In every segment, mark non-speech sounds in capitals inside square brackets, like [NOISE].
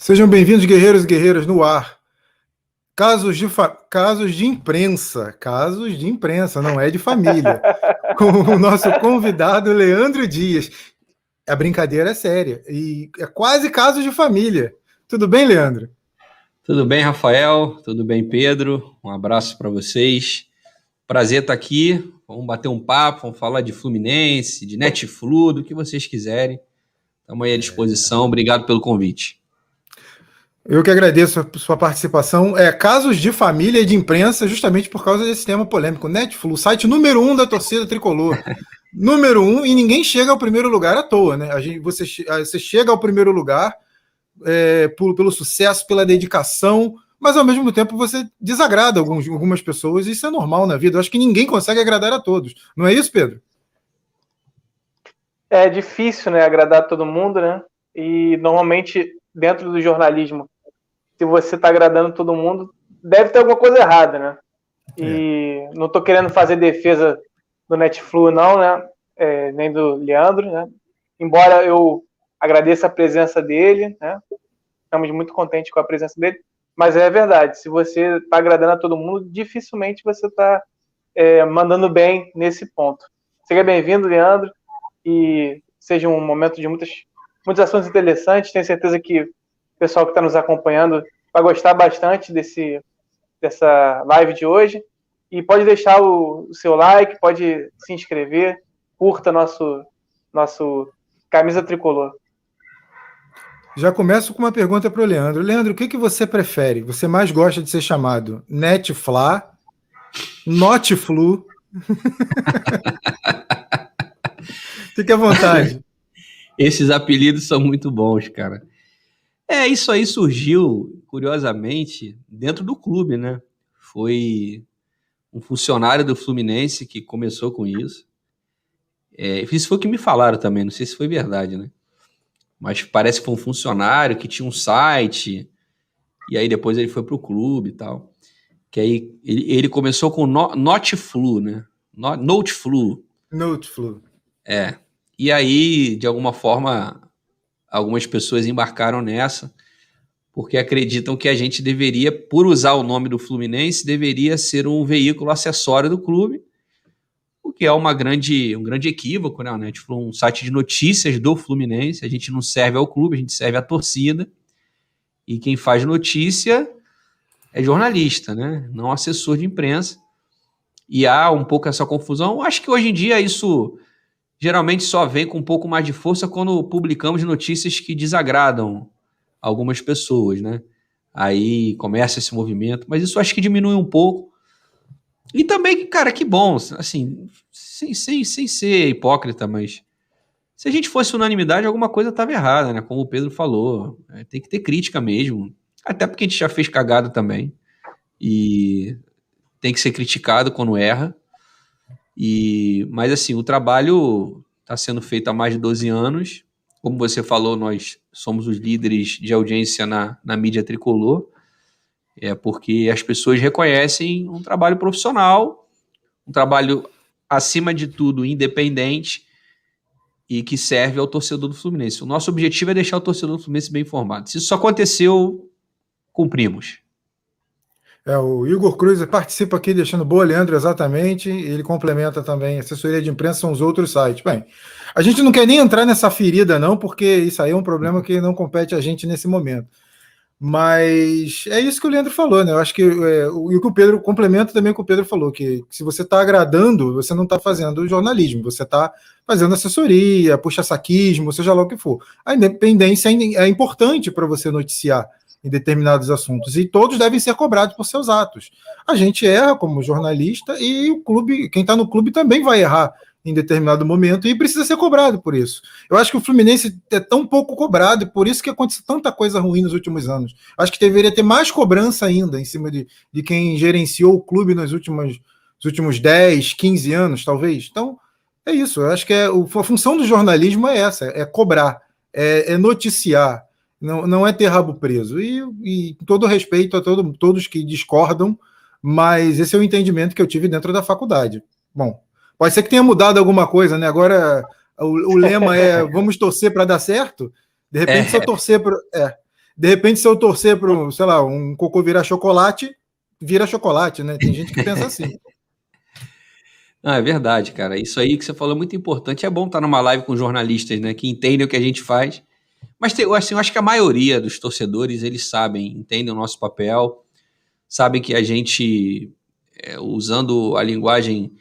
Sejam bem-vindos, guerreiros e guerreiras, no ar. Casos de, fa... casos de imprensa, casos de imprensa, não é de família. [LAUGHS] Com o nosso convidado Leandro Dias. A brincadeira é séria e é quase casos de família. Tudo bem, Leandro? Tudo bem, Rafael? Tudo bem, Pedro? Um abraço para vocês. Prazer estar aqui. Vamos bater um papo, vamos falar de Fluminense, de Netflu, do que vocês quiserem. Estamos aí à disposição. Obrigado pelo convite. Eu que agradeço a sua participação. É, casos de família e de imprensa, justamente por causa desse tema polêmico. Netflix, site número um da torcida tricolor. [LAUGHS] número um, e ninguém chega ao primeiro lugar à toa, né? A gente, você, você chega ao primeiro lugar é, por, pelo sucesso, pela dedicação, mas ao mesmo tempo você desagrada alguns, algumas pessoas, e isso é normal na vida. Eu acho que ninguém consegue agradar a todos. Não é isso, Pedro? É difícil, né, agradar todo mundo, né? E normalmente dentro do jornalismo se você está agradando todo mundo, deve ter alguma coisa errada, né? E é. não estou querendo fazer defesa do Netflu, não, né? É, nem do Leandro, né? Embora eu agradeça a presença dele, né? Estamos muito contentes com a presença dele. Mas é verdade, se você está agradando a todo mundo, dificilmente você está é, mandando bem nesse ponto. Seja bem-vindo, Leandro, e seja um momento de muitas, muitos assuntos interessantes. Tenho certeza que pessoal que está nos acompanhando vai gostar bastante desse, dessa live de hoje. E pode deixar o, o seu like, pode se inscrever, curta nosso, nosso camisa tricolor. Já começo com uma pergunta para o Leandro. Leandro, o que, que você prefere? Você mais gosta de ser chamado Netfla, Notflu? [LAUGHS] Fique à vontade. Esses apelidos são muito bons, cara. É, isso aí surgiu, curiosamente, dentro do clube, né? Foi um funcionário do Fluminense que começou com isso. É, isso foi o que me falaram também, não sei se foi verdade, né? Mas parece que foi um funcionário que tinha um site, e aí depois ele foi pro clube e tal. Que aí ele, ele começou com no, Noteflu, né? Noteflu. Noteflu. É. E aí, de alguma forma, algumas pessoas embarcaram nessa porque acreditam que a gente deveria, por usar o nome do Fluminense, deveria ser um veículo acessório do clube, o que é uma grande, um grande equívoco, né? A falou um site de notícias do Fluminense, a gente não serve ao clube, a gente serve à torcida, e quem faz notícia é jornalista, né? Não assessor de imprensa. E há um pouco essa confusão. Acho que hoje em dia isso geralmente só vem com um pouco mais de força quando publicamos notícias que desagradam algumas pessoas, né? Aí começa esse movimento, mas isso acho que diminui um pouco. E também, cara, que bom, assim, sem, sem, sem ser hipócrita, mas se a gente fosse unanimidade, alguma coisa estava errada, né? Como o Pedro falou, é, tem que ter crítica mesmo. Até porque a gente já fez cagada também. E tem que ser criticado quando erra. E, mas assim, o trabalho está sendo feito há mais de 12 anos. Como você falou, nós somos os líderes de audiência na, na mídia tricolor. É porque as pessoas reconhecem um trabalho profissional, um trabalho, acima de tudo, independente e que serve ao torcedor do Fluminense. O nosso objetivo é deixar o torcedor do Fluminense bem informado. Se isso aconteceu, cumprimos. É, o Igor Cruz participa aqui, deixando boa, Leandro, exatamente. Ele complementa também. Assessoria de imprensa são os outros sites. Bem, a gente não quer nem entrar nessa ferida, não, porque isso aí é um problema que não compete a gente nesse momento. Mas é isso que o Leandro falou, né? Eu acho que é, o, e o que o Pedro complementa também com o Pedro falou, que, que se você está agradando, você não está fazendo jornalismo, você está fazendo assessoria, puxa-saquismo, seja lá o que for. A independência é, é importante para você noticiar em determinados assuntos e todos devem ser cobrados por seus atos. A gente erra como jornalista e o clube, quem está no clube também vai errar em determinado momento e precisa ser cobrado por isso. Eu acho que o Fluminense é tão pouco cobrado e por isso que aconteceu tanta coisa ruim nos últimos anos. Acho que deveria ter mais cobrança ainda em cima de, de quem gerenciou o clube nos últimos, nos últimos 10, 15 anos, talvez. Então, é isso. Eu acho que é, a função do jornalismo é essa: é cobrar, é, é noticiar, não, não é ter rabo preso. E, e todo respeito a todo, todos que discordam, mas esse é o entendimento que eu tive dentro da faculdade. Bom, pode ser que tenha mudado alguma coisa, né? Agora o, o lema é [LAUGHS] vamos torcer para dar certo. De repente, é. só torcer para. É. De repente, se eu torcer para, sei lá, um cocô virar chocolate, vira chocolate, né? Tem gente que pensa assim. [LAUGHS] Não, é verdade, cara. Isso aí que você falou é muito importante. É bom estar numa live com jornalistas, né? Que entendem o que a gente faz. Mas tem, assim, eu acho que a maioria dos torcedores, eles sabem, entendem o nosso papel, sabem que a gente, é, usando a linguagem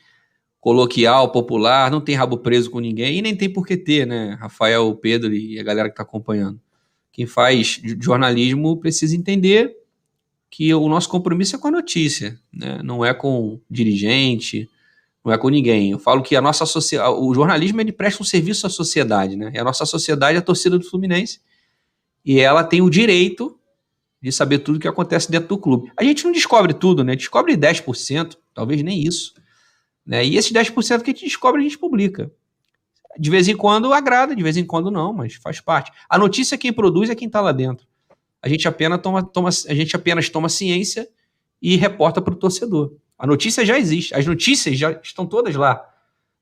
coloquial, popular, não tem rabo preso com ninguém e nem tem por que ter, né? Rafael, Pedro e a galera que está acompanhando. Quem faz jornalismo precisa entender que o nosso compromisso é com a notícia, né? não é com dirigente, não é com ninguém. Eu falo que a nossa o jornalismo ele presta um serviço à sociedade, né? E a nossa sociedade é a torcida do Fluminense e ela tem o direito de saber tudo o que acontece dentro do clube. A gente não descobre tudo, né? Descobre 10%, talvez nem isso. Né? E esses 10% que a gente descobre, a gente publica. De vez em quando agrada, de vez em quando não, mas faz parte. A notícia quem produz é quem está lá dentro. A gente apenas toma, toma, a gente apenas toma ciência e reporta para o torcedor. A notícia já existe, as notícias já estão todas lá,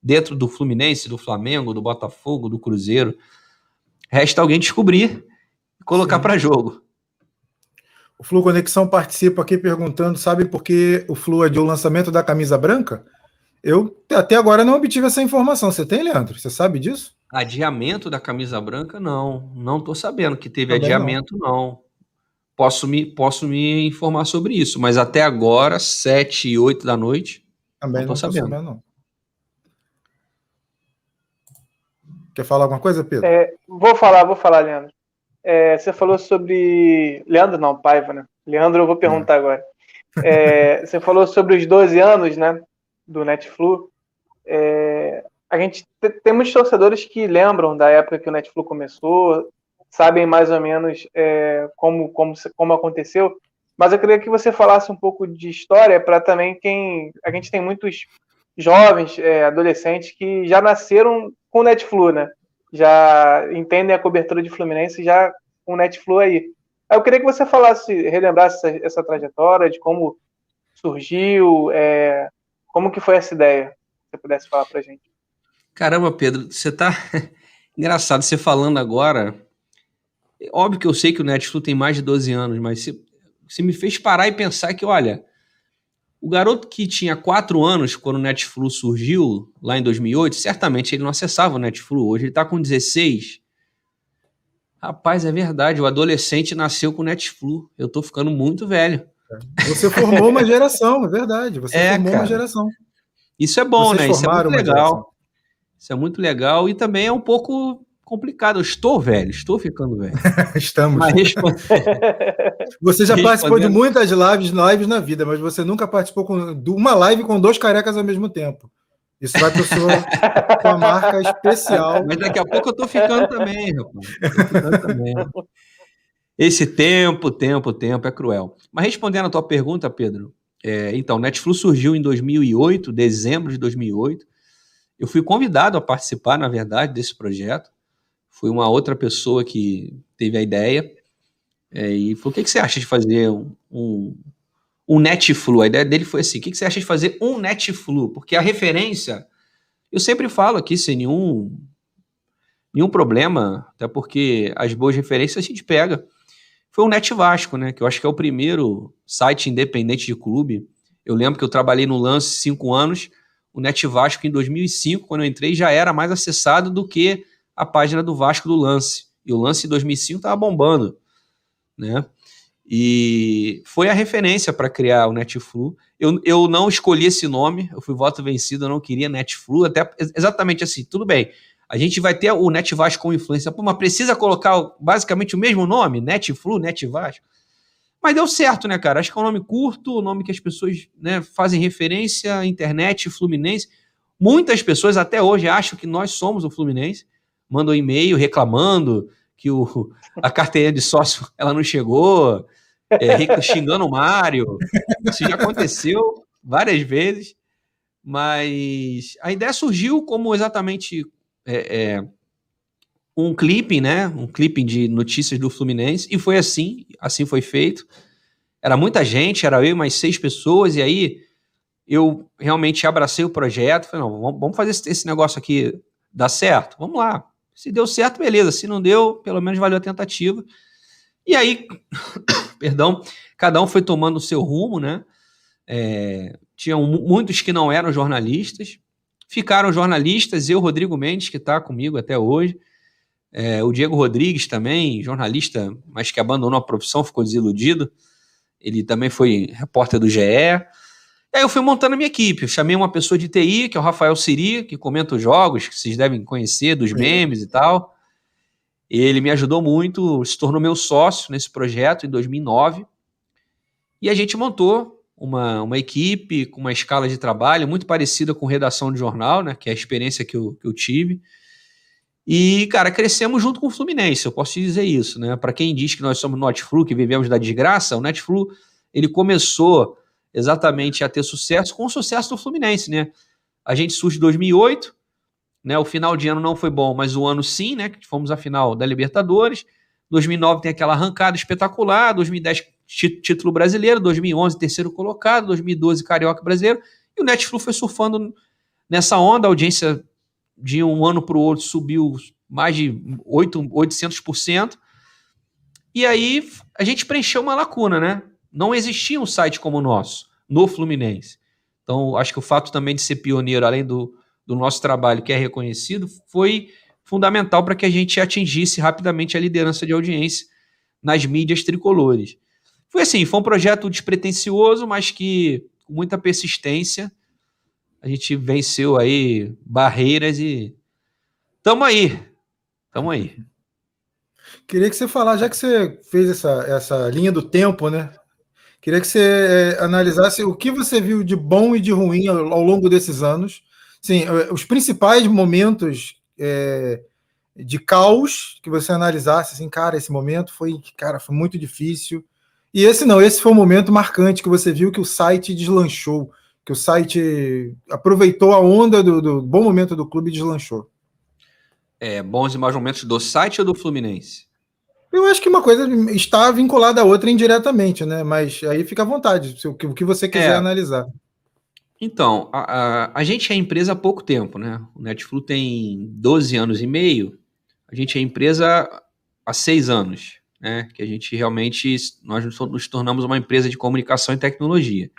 dentro do Fluminense, do Flamengo, do Botafogo, do Cruzeiro. Resta alguém descobrir e colocar para jogo. O Flu Conexão participa aqui perguntando: sabe por que o Flu adiou o lançamento da camisa branca? Eu até agora não obtive essa informação. Você tem, Leandro? Você sabe disso? Adiamento da camisa branca, não. Não estou sabendo que teve Também adiamento, não. não. Posso me, posso me informar sobre isso, mas até agora, 7 e 8 da noite, Também não estou sabendo. sabendo não. Quer falar alguma coisa, Pedro? É, vou falar, vou falar, Leandro. É, você falou sobre. Leandro não, Paiva, né? Leandro, eu vou perguntar é. agora. É, você falou sobre os 12 anos, né? do Netflu, é, a gente tem muitos torcedores que lembram da época que o Netflu começou, sabem mais ou menos é, como, como, como aconteceu, mas eu queria que você falasse um pouco de história para também quem. A gente tem muitos jovens, é, adolescentes que já nasceram com o Netflu, né? Já entendem a cobertura de Fluminense já com o Netflu aí. Eu queria que você falasse, relembrasse essa, essa trajetória de como surgiu, é, como que foi essa ideia? Se você pudesse falar pra gente. Caramba, Pedro, você tá [LAUGHS] engraçado você falando agora. Óbvio que eu sei que o Netflix tem mais de 12 anos, mas você, você me fez parar e pensar que, olha, o garoto que tinha 4 anos quando o Netflix surgiu, lá em 2008, certamente ele não acessava o Netflix. Hoje ele está com 16. Rapaz, é verdade, o adolescente nasceu com o Netflix. Eu tô ficando muito velho. Você formou uma geração, é verdade. Você é, formou cara. uma geração. Isso é bom, Vocês né? Isso é muito legal. Isso é muito legal e também é um pouco complicado. Eu estou velho, estou ficando velho. [LAUGHS] Estamos. Mas, [LAUGHS] você já participou de muitas lives, lives na vida, mas você nunca participou de uma live com dois carecas ao mesmo tempo. Isso vai para sua, sua marca especial. Mas daqui a pouco eu estou ficando também, rapaz. Ficando também. Esse tempo, tempo, tempo é cruel. Mas respondendo a tua pergunta, Pedro, é, então, Netflix surgiu em 2008, dezembro de 2008. Eu fui convidado a participar, na verdade, desse projeto. Foi uma outra pessoa que teve a ideia é, e falou: o que, que, você acha de fazer um, um, um Netflu? A ideia dele foi assim: o que, que você acha de fazer um Netflu? Porque a referência, eu sempre falo aqui sem nenhum, nenhum problema, até porque as boas referências a gente pega foi o Net Vasco, né? Que eu acho que é o primeiro site independente de clube. Eu lembro que eu trabalhei no Lance cinco anos. O Net Vasco, em 2005, quando eu entrei, já era mais acessado do que a página do Vasco do Lance. E o Lance em 2005 estava bombando, né? E foi a referência para criar o Netflu. Eu, eu não escolhi esse nome, eu fui voto vencido, eu não queria Netflu, até exatamente assim, tudo bem. A gente vai ter o NetVasco com influência. Pô, mas precisa colocar basicamente o mesmo nome? NetFlu, NetVasco. Mas deu certo, né, cara? Acho que é um nome curto, o um nome que as pessoas né, fazem referência, internet, Fluminense. Muitas pessoas até hoje acham que nós somos o Fluminense. Mandam um e-mail reclamando que o, a carteira de sócio ela não chegou, é, xingando o Mário. Isso já aconteceu várias vezes. Mas a ideia surgiu como exatamente é, é, um clipping, né? Um clipping de notícias do Fluminense, e foi assim, assim foi feito. Era muita gente, era eu e mais seis pessoas, e aí eu realmente abracei o projeto, falei, não, vamos fazer esse negócio aqui dar certo? Vamos lá. Se deu certo, beleza. Se não deu, pelo menos valeu a tentativa. E aí, [COUGHS] perdão, cada um foi tomando o seu rumo, né? É, tinham muitos que não eram jornalistas, ficaram jornalistas, eu, Rodrigo Mendes, que está comigo até hoje, é, o Diego Rodrigues também, jornalista, mas que abandonou a profissão, ficou desiludido. Ele também foi repórter do GE. Aí eu fui montando a minha equipe. Eu chamei uma pessoa de TI, que é o Rafael Siri, que comenta os jogos, que vocês devem conhecer, dos memes e tal. Ele me ajudou muito, se tornou meu sócio nesse projeto em 2009. E a gente montou uma, uma equipe com uma escala de trabalho muito parecida com redação de jornal, né, que é a experiência que eu, que eu tive. E, cara, crescemos junto com o Fluminense, eu posso te dizer isso, né? Para quem diz que nós somos Netflu, que vivemos da desgraça, o Netflu, ele começou exatamente a ter sucesso com o sucesso do Fluminense, né? A gente surge em 2008, né? O final de ano não foi bom, mas o ano sim, né? Fomos à final da Libertadores. 2009 tem aquela arrancada espetacular, 2010 título brasileiro, 2011 terceiro colocado, 2012 carioca brasileiro, e o Netflu foi surfando nessa onda, a audiência de um ano para o outro subiu mais de 8, 800%. E aí a gente preencheu uma lacuna, né? Não existia um site como o nosso, no Fluminense. Então, acho que o fato também de ser pioneiro, além do, do nosso trabalho que é reconhecido, foi fundamental para que a gente atingisse rapidamente a liderança de audiência nas mídias tricolores. Foi assim, foi um projeto despretensioso, mas que com muita persistência a gente venceu aí barreiras e tamo aí. Tamo aí. Queria que você falasse, já que você fez essa, essa linha do tempo, né? Queria que você é, analisasse o que você viu de bom e de ruim ao, longo desses anos. Sim, eh, os principais momentos é, de caos que você analisasse, assim, cara, esse momento foi, cara, foi muito difícil. E esse não, esse foi um momento marcante que você viu que o site deslanchou que o site aproveitou a onda do, do bom momento do clube e deslanchou. É, bons e maus momentos do site ou do Fluminense? Eu acho que uma coisa está vinculada à outra indiretamente, né? Mas aí fica à vontade, o que, você quiser é. analisar. Então, a, a, a, gente é empresa há pouco tempo, né? O Netflu tem 12 anos e meio, a gente é empresa há seis anos, né? Que a gente realmente, nós nos tornamos uma empresa de comunicação e tecnologia.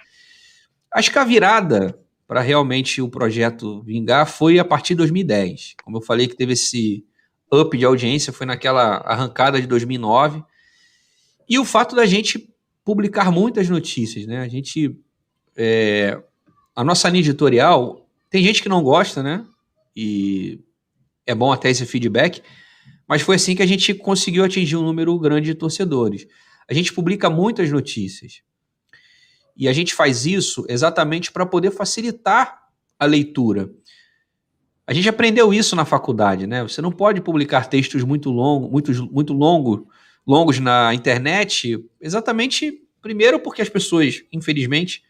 Acho que a virada para realmente o projeto vingar foi a partir de 2010. Como eu falei que teve esse up de audiência, foi naquela arrancada de 2009. E o fato da gente publicar muitas notícias, né? A gente. É, a nossa linha editorial, tem gente que não gosta, né? E é bom até esse feedback, mas foi assim que a gente conseguiu atingir um número grande de torcedores. A gente publica muitas notícias. E a gente faz isso exatamente para poder facilitar a leitura. A gente aprendeu isso na faculdade, né? Você não pode publicar textos muito longos, muito, muito longo, longos na internet, exatamente primeiro porque as pessoas, infelizmente,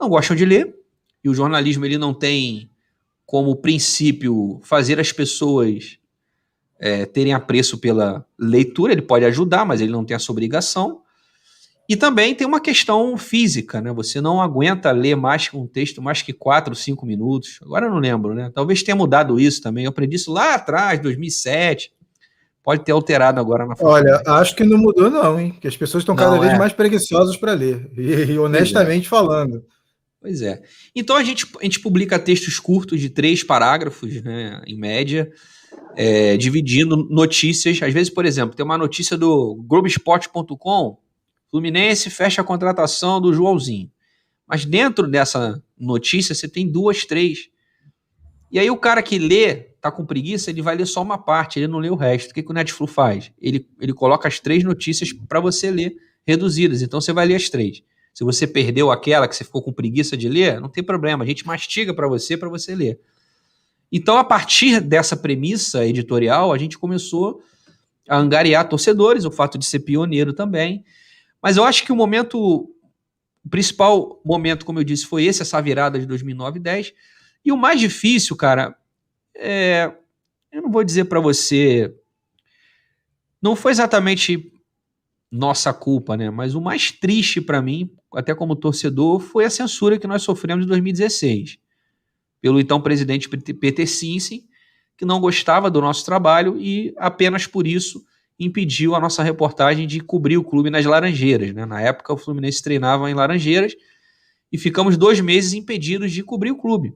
não gostam de ler, e o jornalismo ele não tem como princípio fazer as pessoas é, terem apreço pela leitura, ele pode ajudar, mas ele não tem essa obrigação. E também tem uma questão física, né? Você não aguenta ler mais que um texto mais que 4, 5 minutos. Agora eu não lembro, né? Talvez tenha mudado isso também. Eu aprendi isso lá atrás, 2007. Pode ter alterado agora na Olha, acho que não mudou não, hein? Que as pessoas estão cada vez é. mais preguiçosas para ler. E, e honestamente é. falando. Pois é. Então a gente, a gente publica textos curtos de três parágrafos, né, em média, é, dividindo notícias. Às vezes, por exemplo, tem uma notícia do Globoesporte.com Fluminense fecha a contratação do Joãozinho. Mas dentro dessa notícia você tem duas, três. E aí o cara que lê, tá com preguiça, ele vai ler só uma parte, ele não lê o resto. O que, que o Netflix faz? Ele, ele coloca as três notícias para você ler, reduzidas. Então você vai ler as três. Se você perdeu aquela que você ficou com preguiça de ler, não tem problema, a gente mastiga para você para você ler. Então, a partir dessa premissa editorial, a gente começou a angariar torcedores, o fato de ser pioneiro também. Mas eu acho que o momento, o principal momento, como eu disse, foi esse, essa virada de 2009 e 10. E o mais difícil, cara, é, eu não vou dizer para você, não foi exatamente nossa culpa, né? Mas o mais triste para mim, até como torcedor, foi a censura que nós sofremos em 2016 pelo então presidente Peter Sinsen, que não gostava do nosso trabalho e apenas por isso impediu a nossa reportagem de cobrir o clube nas Laranjeiras. Né? Na época, o Fluminense treinava em Laranjeiras e ficamos dois meses impedidos de cobrir o clube.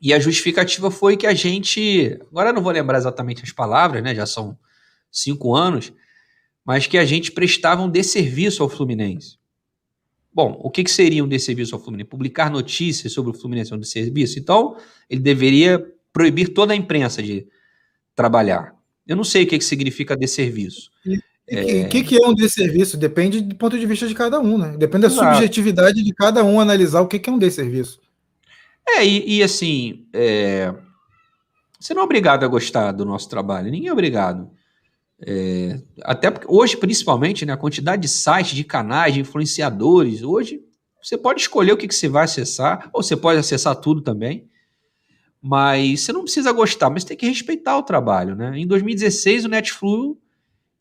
E a justificativa foi que a gente. Agora eu não vou lembrar exatamente as palavras, né? Já são cinco anos, mas que a gente prestava um desserviço ao Fluminense. Bom, o que, que seria um desserviço ao Fluminense? Publicar notícias sobre o Fluminense é um desserviço? Então, ele deveria proibir toda a imprensa de trabalhar. Eu não sei o que, que significa desserviço. O é... que, que é um desserviço? Depende do ponto de vista de cada um, né? Depende da Exato. subjetividade de cada um analisar o que, que é um desserviço. É, e, e assim, é... você não é obrigado a gostar do nosso trabalho, ninguém é obrigado. É... Até porque hoje, principalmente, né, a quantidade de sites, de canais, de influenciadores, hoje você pode escolher o que, que você vai acessar, ou você pode acessar tudo também. Mas você não precisa gostar, mas tem que respeitar o trabalho, né? Em 2016, o Netflix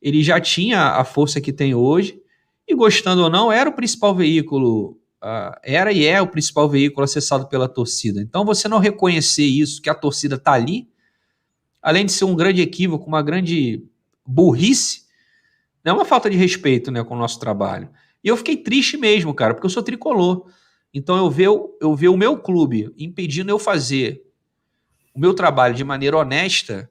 ele já tinha a força que tem hoje, e gostando ou não, era o principal veículo uh, era e é o principal veículo acessado pela torcida. Então, você não reconhecer isso, que a torcida está ali, além de ser um grande equívoco, uma grande burrice, é uma falta de respeito né, com o nosso trabalho. E eu fiquei triste mesmo, cara, porque eu sou tricolor. Então, eu ver, eu ver o meu clube impedindo eu fazer o meu trabalho de maneira honesta,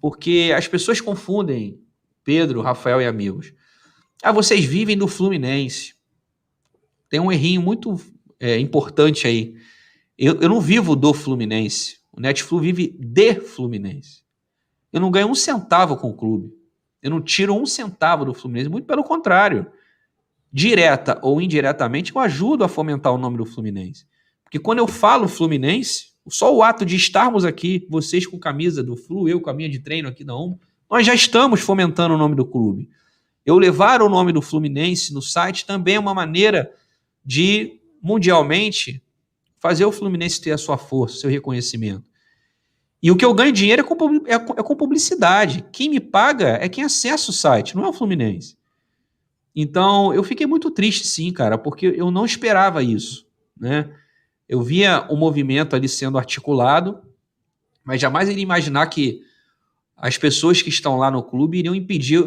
porque as pessoas confundem Pedro, Rafael e amigos. Ah, vocês vivem do Fluminense tem um errinho muito é, importante aí. Eu, eu não vivo do Fluminense. O Netflix vive de Fluminense. Eu não ganho um centavo com o clube. Eu não tiro um centavo do Fluminense. Muito pelo contrário. Direta ou indiretamente, eu ajudo a fomentar o nome do Fluminense. Porque quando eu falo Fluminense, só o ato de estarmos aqui, vocês com camisa do Flu, eu com a minha de treino aqui da OMA, nós já estamos fomentando o nome do clube. Eu levar o nome do Fluminense no site também é uma maneira de, mundialmente, fazer o Fluminense ter a sua força, seu reconhecimento. E o que eu ganho dinheiro é com, é, é com publicidade. Quem me paga é quem acessa o site, não é o Fluminense. Então, eu fiquei muito triste, sim, cara, porque eu não esperava isso, né? Eu via o movimento ali sendo articulado, mas jamais iria imaginar que as pessoas que estão lá no clube iriam impedir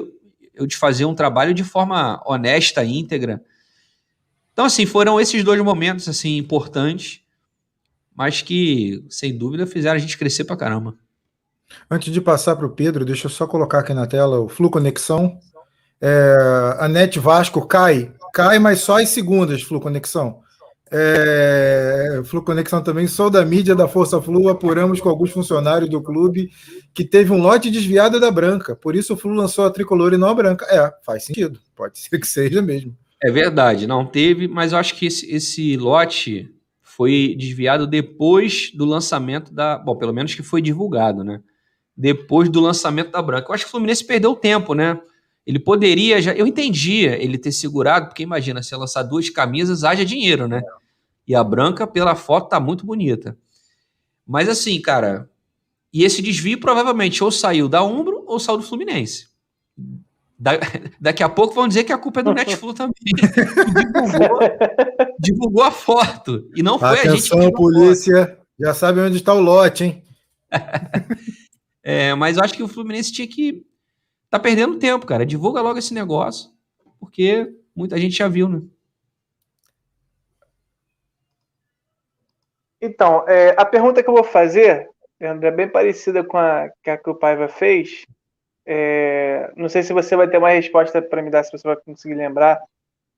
eu de fazer um trabalho de forma honesta, íntegra, então, assim, foram esses dois momentos, assim, importantes, mas que, sem dúvida, fizeram a gente crescer pra caramba. Antes de passar para o Pedro, deixa eu só colocar aqui na tela o Flu Conexão. É, a Net Vasco cai, cai, mas só as segundas, Flu Conexão. É, Flu Conexão também, sou da mídia da Força Flu, apuramos com alguns funcionários do clube que teve um lote desviado da branca, por isso o Flu lançou a tricolor e não a branca. É, faz sentido, pode ser que seja mesmo. É verdade, não teve, mas eu acho que esse, esse lote foi desviado depois do lançamento da. Bom, pelo menos que foi divulgado, né? Depois do lançamento da Branca. Eu acho que o Fluminense perdeu tempo, né? Ele poderia já. Eu entendia ele ter segurado, porque imagina, se lançar duas camisas, haja dinheiro, né? E a branca, pela foto, tá muito bonita. Mas assim, cara. E esse desvio provavelmente ou saiu da Umbro ou saiu do Fluminense. Da, [LAUGHS] daqui a pouco vão dizer que a culpa é do Netflix também. divulgou, divulgou, a foto. E não foi Atenção, a gente que polícia. Já sabe onde está o lote, hein? [LAUGHS] é, mas eu acho que o Fluminense tinha que. Tá perdendo tempo, cara. Divulga logo esse negócio. Porque muita gente já viu, né? Então, é, a pergunta que eu vou fazer, é bem parecida com a que, a que o Paiva fez. É, não sei se você vai ter uma resposta para me dar, se você vai conseguir lembrar,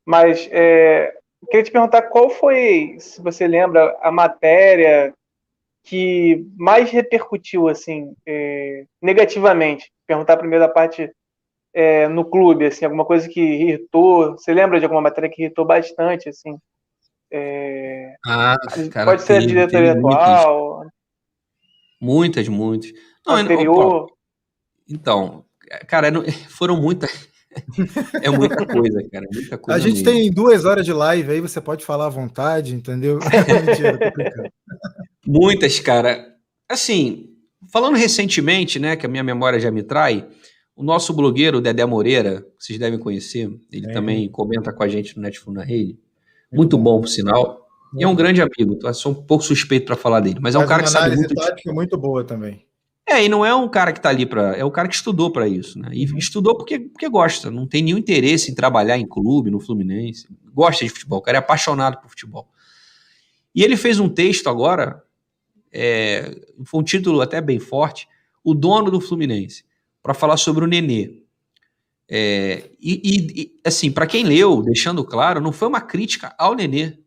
mas é, queria te perguntar qual foi, se você lembra, a matéria que mais repercutiu assim é, negativamente. Perguntar primeiro da parte é, no clube, assim, alguma coisa que irritou. Você lembra de alguma matéria que irritou bastante, assim? É, ah, cara, pode ser a diretoria atual. Muitas, muitas. Não, anterior. Então, cara, [LAUGHS] foram muitas. [LAUGHS] é muita coisa, cara. Muita coisa a gente mesmo. tem duas horas de live aí, você pode falar à vontade, entendeu? [LAUGHS] Mentira, Muitas, cara. Assim, falando recentemente, né, que a minha memória já me trai, o nosso blogueiro, Dedé Moreira, vocês devem conhecer, ele é. também comenta com a gente no Netflix na rede. Muito bom, por sinal. E é um grande amigo, sou um pouco suspeito para falar dele, mas é um cara que sabe muito. tática muito boa também. É, e não é um cara que está ali para. É o cara que estudou para isso, né? E uhum. estudou porque, porque gosta, não tem nenhum interesse em trabalhar em clube, no Fluminense. Gosta de futebol, o cara é apaixonado por futebol. E ele fez um texto agora, é, foi um título até bem forte, O Dono do Fluminense, para falar sobre o Nenê. É, e, e, assim, para quem leu, deixando claro, não foi uma crítica ao Nenê,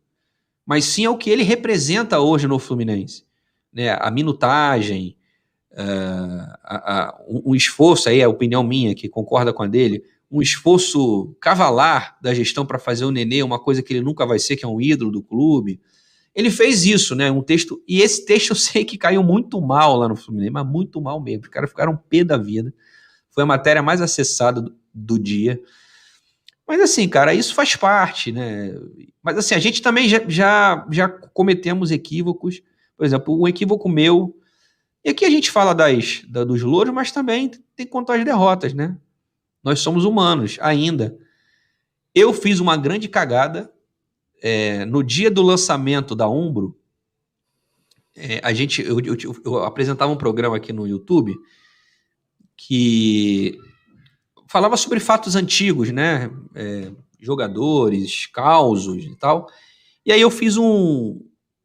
mas sim ao que ele representa hoje no Fluminense. Né? A minutagem, uh, a, a, um esforço, aí é a opinião minha, que concorda com a dele, um esforço cavalar da gestão para fazer o Nenê uma coisa que ele nunca vai ser, que é um ídolo do clube. Ele fez isso, né? Um texto, e esse texto eu sei que caiu muito mal lá no Fluminense, mas muito mal mesmo. Os caras ficaram pé da vida. Foi a matéria mais acessada do, do dia. Mas assim, cara, isso faz parte, né? Mas assim, a gente também já, já, já cometemos equívocos. Por exemplo, um equívoco meu e aqui a gente fala das, da, dos louros, mas também tem que contar as derrotas, né? Nós somos humanos ainda. Eu fiz uma grande cagada é, no dia do lançamento da Umbro. É, a gente, eu, eu, eu, apresentava um programa aqui no YouTube que falava sobre fatos antigos, né? É, jogadores, causos e tal. E aí eu fiz um,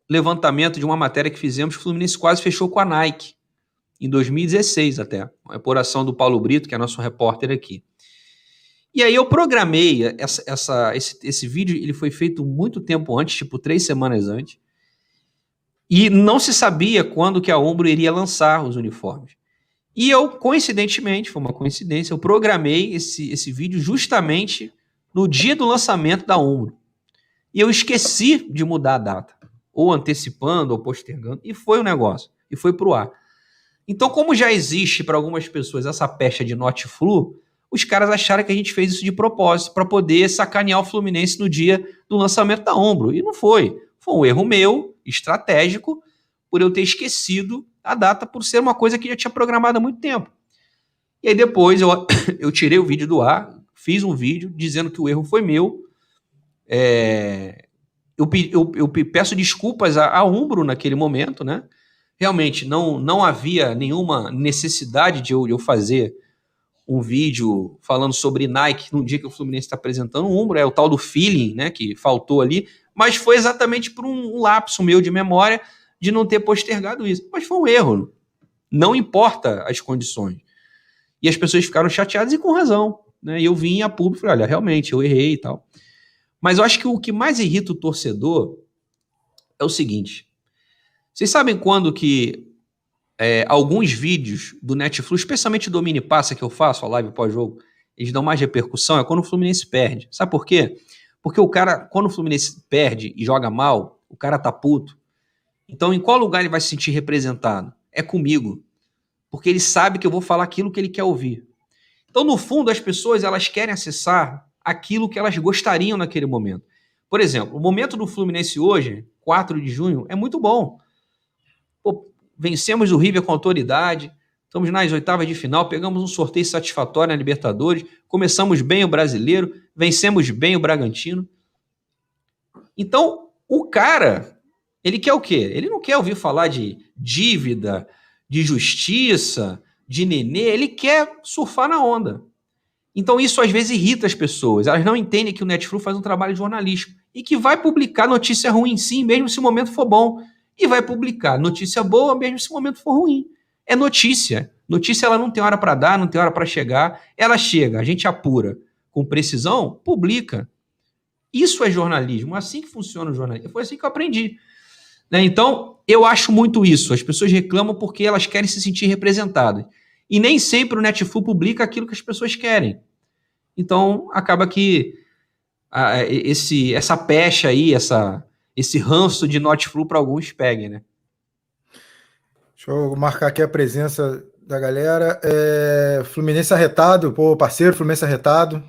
levantamento de uma matéria que fizemos, o Fluminense quase fechou com a Nike, em 2016 até, uma apuração do Paulo Brito, que é nosso repórter aqui. E aí eu programei essa, essa, esse, esse vídeo, ele foi feito muito tempo antes, tipo três semanas antes, e não se sabia quando que a Umbro iria lançar os uniformes. E eu, coincidentemente, foi uma coincidência, eu programei esse, esse vídeo justamente no dia do lançamento da Umbro. E eu esqueci de mudar a data ou antecipando, ou postergando, e foi o negócio, e foi para o ar. Então, como já existe para algumas pessoas essa pecha de not flu, os caras acharam que a gente fez isso de propósito para poder sacanear o Fluminense no dia do lançamento da Ombro. E não foi. Foi um erro meu, estratégico, por eu ter esquecido a data por ser uma coisa que já tinha programado há muito tempo. E aí depois eu, [COUGHS] eu tirei o vídeo do ar, fiz um vídeo dizendo que o erro foi meu, é, eu, eu, eu peço desculpas a, a Umbro naquele momento, né? Realmente não, não havia nenhuma necessidade de eu, de eu fazer um vídeo falando sobre Nike no dia que o Fluminense está apresentando o Umbro, é o tal do feeling, né, que faltou ali, mas foi exatamente por um, lapso meu de memória de não ter postergado isso. Mas foi um erro. Não importa as condições. E as pessoas ficaram chateadas e com razão. Né? E eu vim a público e falei: olha, realmente, eu errei e tal. Mas eu acho que o que mais irrita o torcedor é o seguinte: vocês sabem quando que é, alguns vídeos do Netflix, especialmente do Mini Passa que eu faço, a live pós-jogo, eles dão mais repercussão? É quando o Fluminense perde. Sabe por quê? Porque o cara, quando o Fluminense perde e joga mal, o cara tá puto. Então, em qual lugar ele vai se sentir representado? É comigo. Porque ele sabe que eu vou falar aquilo que ele quer ouvir. Então, no fundo, as pessoas elas querem acessar aquilo que elas gostariam naquele momento. Por exemplo, o momento do Fluminense hoje, 4 de junho, é muito bom. Vencemos o River com autoridade, estamos nas oitavas de final, pegamos um sorteio satisfatório na Libertadores, começamos bem o brasileiro, vencemos bem o Bragantino. Então, o cara, ele quer o quê? Ele não quer ouvir falar de dívida, de justiça, de nenê, ele quer surfar na onda. Então isso às vezes irrita as pessoas. Elas não entendem que o Netflix faz um trabalho jornalístico e que vai publicar notícia ruim sim, mesmo se o momento for bom, e vai publicar notícia boa mesmo se o momento for ruim. É notícia. Notícia ela não tem hora para dar, não tem hora para chegar. Ela chega, a gente apura com precisão, publica. Isso é jornalismo, é assim que funciona o jornalismo. Foi assim que eu aprendi. Né? Então, eu acho muito isso. As pessoas reclamam porque elas querem se sentir representadas. E nem sempre o Netflu publica aquilo que as pessoas querem. Então, acaba que a, esse, essa pecha aí, essa, esse ranço de Notflu para alguns pegue, né? Deixa eu marcar aqui a presença da galera. É, Fluminense arretado, pô, parceiro, Fluminense arretado.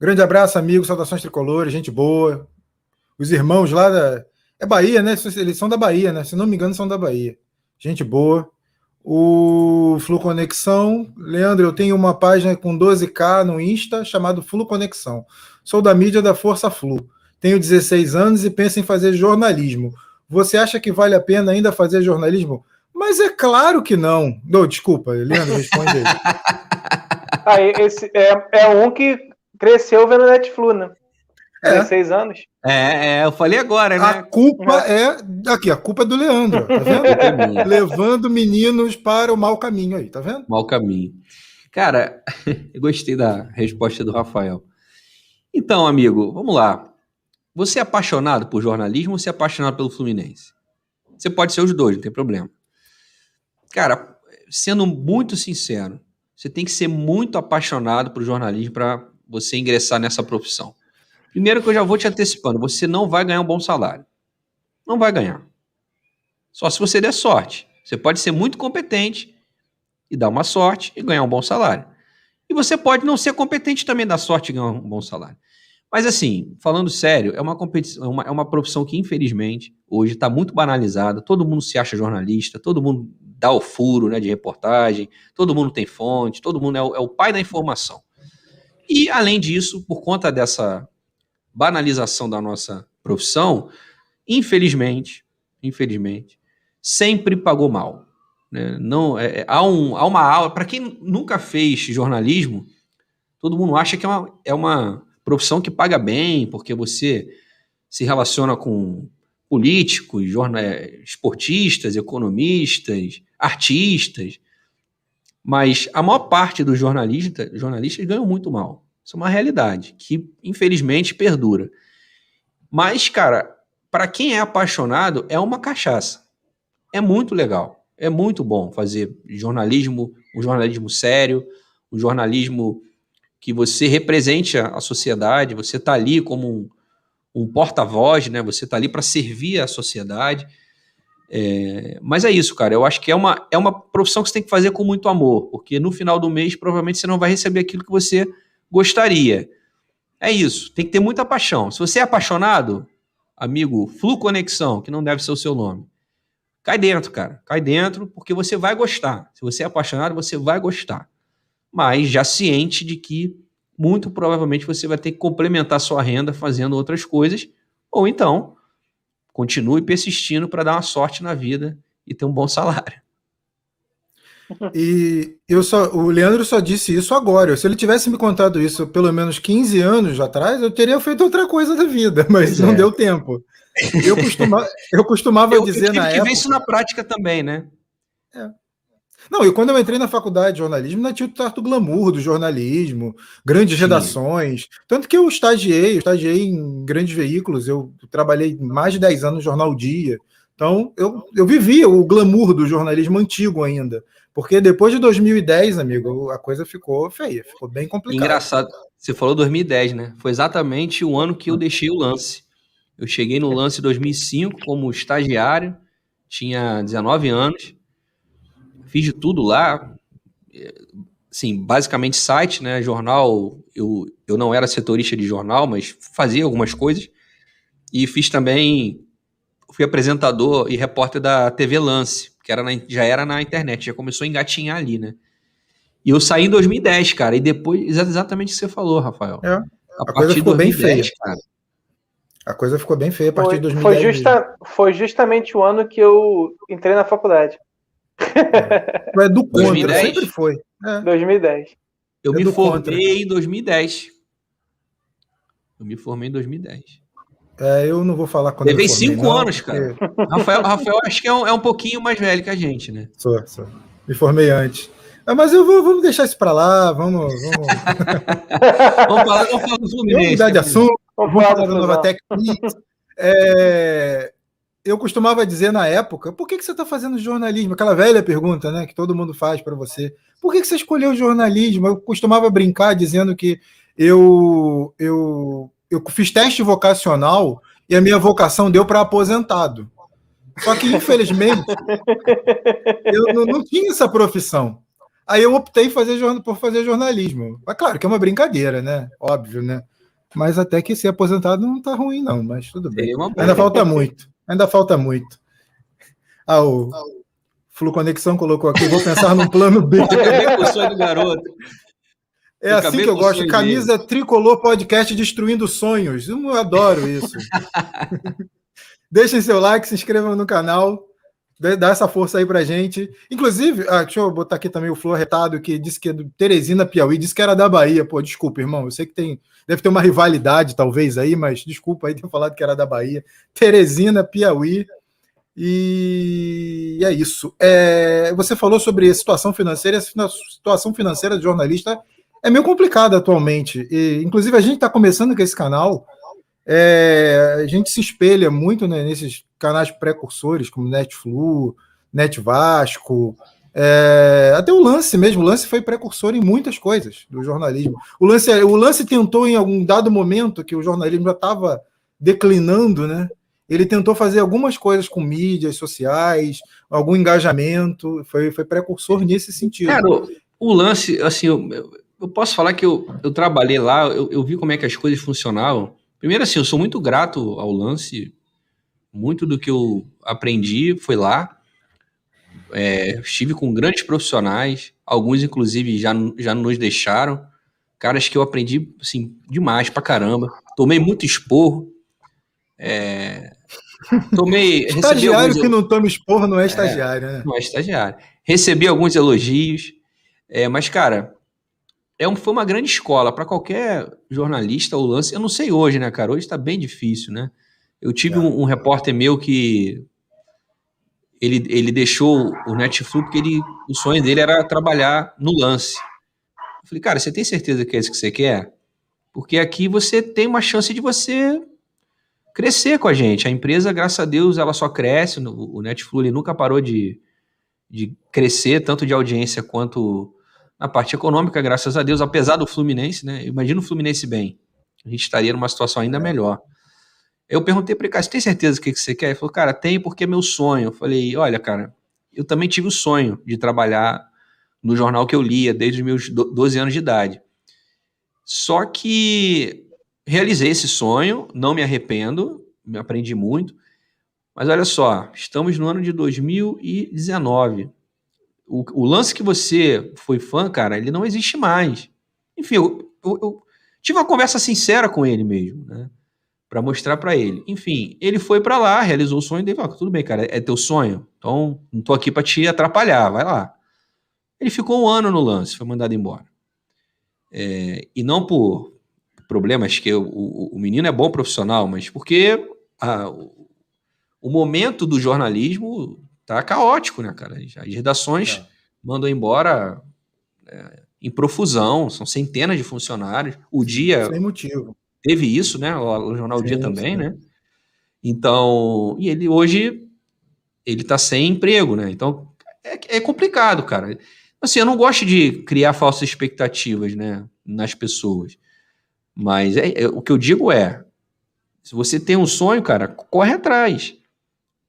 Grande abraço, amigo, saudações tricolores, gente boa. Os irmãos lá da. É Bahia, né? Eles são da Bahia, né? Se não me engano, são da Bahia. Gente boa. O Flu Conexão. Leandro, eu tenho uma página com 12K no Insta chamado Flu Conexão. Sou da mídia da Força Flu. Tenho 16 anos e penso em fazer jornalismo. Você acha que vale a pena ainda fazer jornalismo? Mas é claro que não. Não, desculpa, Leandro, responde aí. [LAUGHS] ah, esse é, é um que cresceu vendo Netflix, né? É. 16 anos. É, é, eu falei agora, né? A culpa é. Aqui, a culpa é do Leandro, tá vendo? [LAUGHS] É Levando meninos para o mau caminho aí, tá vendo? Mau caminho. Cara, [LAUGHS] eu gostei da resposta do Rafael. Então, amigo, vamos lá. Você é apaixonado por jornalismo ou você é apaixonado pelo Fluminense? Você pode ser os dois, não tem problema. Cara, sendo muito sincero, você tem que ser muito apaixonado por jornalismo para você ingressar nessa profissão. Primeiro que eu já vou te antecipando, você não vai ganhar um bom salário. Não vai ganhar. Só se você der sorte. Você pode ser muito competente e dar uma sorte e ganhar um bom salário. E você pode não ser competente também dar sorte e ganhar um bom salário. Mas assim, falando sério, é uma competição, é uma, é uma profissão que infelizmente hoje está muito banalizada. Todo mundo se acha jornalista, todo mundo dá o furo, né, de reportagem. Todo mundo tem fonte, todo mundo é o, é o pai da informação. E além disso, por conta dessa banalização da nossa profissão, infelizmente, infelizmente, sempre pagou mal. Né? Não, é, é há, um, há uma aula, para quem nunca fez jornalismo, todo mundo acha que é uma, é uma profissão que paga bem, porque você se relaciona com políticos, esportistas, economistas, artistas, mas a maior parte dos jornalistas, jornalistas ganham muito mal. Isso é uma realidade que, infelizmente, perdura. Mas, cara, para quem é apaixonado, é uma cachaça. É muito legal. É muito bom fazer jornalismo, um jornalismo sério, um jornalismo que você represente a, sociedade, você está ali como um, um porta-voz, né? Você está ali para servir a sociedade. É, mas é isso, cara. Eu acho que é uma, é uma profissão que você tem que fazer com muito amor, porque no final do mês provavelmente você não vai receber aquilo que você gostaria. É isso, tem que ter muita paixão. Se você é apaixonado, amigo, Flu Conexão, que não deve ser o seu nome, cai dentro, cara. Cai dentro, porque você vai gostar. Se você é apaixonado, você vai gostar. Mas já ciente de que muito provavelmente você vai ter que complementar sua renda fazendo outras coisas, ou então continue persistindo para dar uma sorte na vida e ter um bom salário. E eu só, o Leandro só disse isso agora. Se ele tivesse me contado isso pelo menos 15 anos atrás, eu teria feito outra coisa da vida, [LAUGHS] mas pois não é. deu tempo. Eu, costuma, eu costumava eu, dizer eu tive na que época. ver isso na prática também, né? É. Não, e quando eu entrei na faculdade de jornalismo, não tinha o tarto glamour do jornalismo, grandes Sim. redações. Tanto que eu estagiei, eu estagiei em grandes veículos, eu trabalhei mais de 10 anos no Jornal Dia. Então, eu, eu vivia o glamour do jornalismo antigo ainda. Porque depois de 2010, amigo, a coisa ficou feia, ficou bem complicada. Engraçado, você falou 2010, né? Foi exatamente o ano que eu deixei o lance. Eu cheguei no lance em 2005 como estagiário, tinha 19 anos, fiz de tudo lá, sim, basicamente site, né, jornal, eu, eu não era setorista de jornal, mas fazia algumas coisas, e fiz também, fui apresentador e repórter da TV Lance, que era na, já era na internet, já começou a engatinhar ali, né? E eu saí em 2010, cara, e depois, exatamente o que você falou, Rafael. É, a, a coisa ficou 2010, bem feia. Cara. A coisa ficou bem feia a partir foi, de 2010. Foi, justa, foi justamente o ano que eu entrei na faculdade. É, é do contra, 2010? sempre foi. É. 2010. Eu é me formei contra. em 2010. Eu me formei em 2010. É, eu não vou falar quando Levei cinco não, anos, porque... cara. Rafael, Rafael acho que é um, é um pouquinho mais velho que a gente, né? Sou, sou. Me formei antes. É, mas eu vou vamos deixar isso para lá, vamos. Vamos, [LAUGHS] vamos falar, vamos falar do Fluminense. Vamos mudar de assunto, vamos, vamos falar da nova técnica. É, eu costumava dizer na época, por que, que você está fazendo jornalismo? Aquela velha pergunta, né, que todo mundo faz para você. Por que, que você escolheu jornalismo? Eu costumava brincar dizendo que eu, eu eu fiz teste vocacional e a minha vocação deu para aposentado. Só que, infelizmente, [LAUGHS] eu não, não, tinha essa profissão. Aí eu optei fazer, por fazer jornalismo. Mas claro que é uma brincadeira, né? Óbvio, né? Mas até que ser aposentado não tá ruim, não, mas tudo bem. Ainda falta muito. Ainda falta muito. Ah, o Flu Conexão colocou aqui, vou pensar num plano B. [LAUGHS] do garoto. É eu assim que eu gosto. Camisa tricolor podcast destruindo sonhos. Eu adoro isso. [LAUGHS] Deixem seu like, se inscrevam no canal. Dá essa força aí pra gente. Inclusive, ah, deixa eu botar aqui também o Flor Retado, que disse que é do Teresina Piauí, disse que era da Bahia. Pô, desculpa, irmão. Eu sei que tem. Deve ter uma rivalidade, talvez, aí, mas desculpa aí ter falado que era da Bahia. Teresina, Piauí. E é isso. É, você falou sobre a situação financeira, a situação financeira do jornalista é meio complicada atualmente. E, inclusive, a gente está começando com esse canal. É, a gente se espelha muito né, nesses canais precursores, como Netflu, Net Vasco, é, até o lance mesmo, o lance foi precursor em muitas coisas do jornalismo. O lance, o lance tentou, em algum dado momento, que o jornalismo já estava declinando, né? ele tentou fazer algumas coisas com mídias sociais, algum engajamento, foi, foi precursor nesse sentido. Cara, o, o lance, assim, eu, eu, posso falar que eu, eu trabalhei lá, eu, eu vi como é que as coisas funcionavam. Primeiro, assim, eu sou muito grato ao lance, muito do que eu aprendi foi lá. É, estive com grandes profissionais, alguns, inclusive, já, já nos deixaram. Caras que eu aprendi, assim, demais pra caramba. Tomei muito esporro. É, Tomei. [LAUGHS] estagiário alguns... que não toma esporro não é, é estagiário, é, né? Não é estagiário. Recebi alguns elogios, é, mas, cara, é um, foi uma grande escola para qualquer jornalista ou lance. Eu não sei hoje, né, cara? Hoje está bem difícil, né? Eu tive é. um, um, repórter meu que ele, ele deixou o Netflix porque ele, o sonho dele era trabalhar no lance. Eu falei, cara, você tem certeza que é isso que você quer? Porque aqui você tem uma chance de você crescer com a gente. A empresa, graças a Deus, ela só cresce. O Netflix nunca parou de, de crescer, tanto de audiência quanto na parte econômica, graças a Deus, apesar do Fluminense, né? Imagina o Fluminense bem. A gente estaria numa situação ainda melhor. Eu perguntei para ele, cara, você tem certeza do que você quer? Ele falou, cara, tem porque é meu sonho. Eu falei, olha, cara, eu também tive o sonho de trabalhar no jornal que eu lia desde os meus 12 anos de idade. Só que realizei esse sonho, não me arrependo, me aprendi muito. Mas olha só, estamos no ano de 2019. O, o lance que você foi fã, cara, ele não existe mais. Enfim, eu, eu, eu tive uma conversa sincera com ele mesmo, né? Para mostrar para ele. Enfim, ele foi para lá, realizou o sonho dele. Falou, tudo bem, cara, é teu sonho. Então, não tô aqui para te atrapalhar, vai lá. Ele ficou um ano no lance, foi mandado embora. É, e não por problemas que o, o, o, menino é bom profissional, mas porque a, o, o, momento do jornalismo tá caótico, né, cara? As redações é. mandam embora é, em profusão, são centenas de funcionários. O dia. Sem motivo. Teve isso, né? O, o jornal Dia também, sim. né? Então, e ele hoje ele tá sem emprego, né? Então é, é complicado, cara. Assim, eu não gosto de criar falsas expectativas, né, nas pessoas. Mas é, é, o que eu digo é: se você tem um sonho, cara, corre atrás.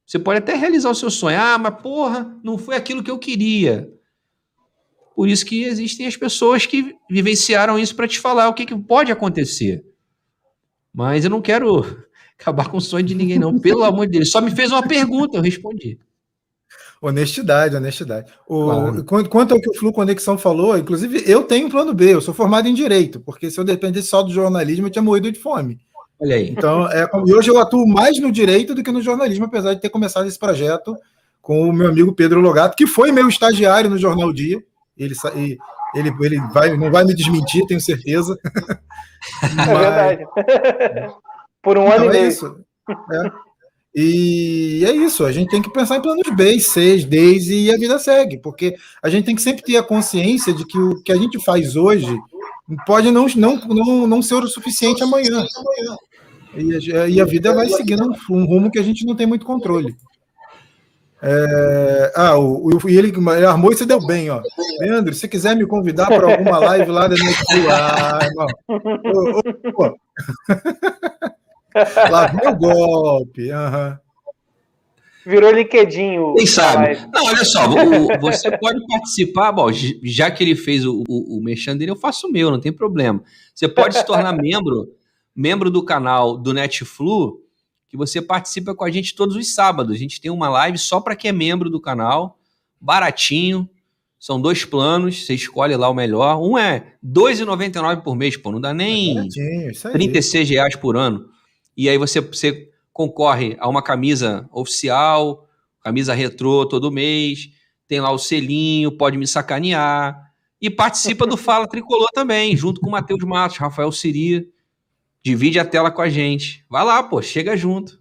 Você pode até realizar o seu sonho. Ah, mas porra, não foi aquilo que eu queria. Por isso que existem as pessoas que vivenciaram isso para te falar o que, que pode acontecer. Mas eu não quero [LAUGHS] acabar com o sonho de ninguém, não. Pelo amor de Deus. Só me fez uma pergunta, eu respondi. Honestidade, honestidade. O, claro. Quanto ao que o Flu Conexão falou, inclusive eu tenho um plano B, eu sou formado em Direito, porque se eu dependesse só do jornalismo, eu tinha morrido de fome. Olha aí. Então, é, e hoje eu atuo mais no direito do que no jornalismo, apesar de ter começado esse projeto com o meu amigo Pedro Logato, que foi meu estagiário no Jornal Dia. Ele, ele, ele vai, não vai me desmentir, tenho certeza. [LAUGHS] Mas... É verdade. [LAUGHS] Por um então, ano e é meio. Isso. É. E é isso, a gente tem que pensar em planos B, C, D e a vida segue, porque a gente tem que sempre ter a consciência de que o que a gente faz hoje pode não, não, não, não ser o suficiente amanhã. E a, e a vida vai seguindo um, um, rumo que a gente não tem muito controle. É, ah, o, o, ele, ele armou e você deu bem, ó. Leandro, se quiser me convidar para alguma live lá da Netflix, ah, irmão. Ô, ô, ô. Lá vem o golpe. Uhum. Virou LinkedIn. Quem sabe? Não, olha só, você pode participar, bom, já que ele fez o, o, o dele, eu faço o meu, não tem problema. Você pode se tornar [LAUGHS] membro, membro do canal do Netflu, que você participa com a gente todos os sábados. A gente tem uma live só para quem é membro do canal, baratinho. São dois planos, você escolhe lá o melhor. Um é R$ 2,99 por mês, pô, não dá nem é 36 reais por ano e aí você, você concorre a uma camisa oficial, camisa retrô todo mês, tem lá o selinho, pode me sacanear. E participa do Fala Tricolor também, junto com o Matheus Matos, Rafael Siri. Divide a tela com a gente. Vai lá, pô, chega junto.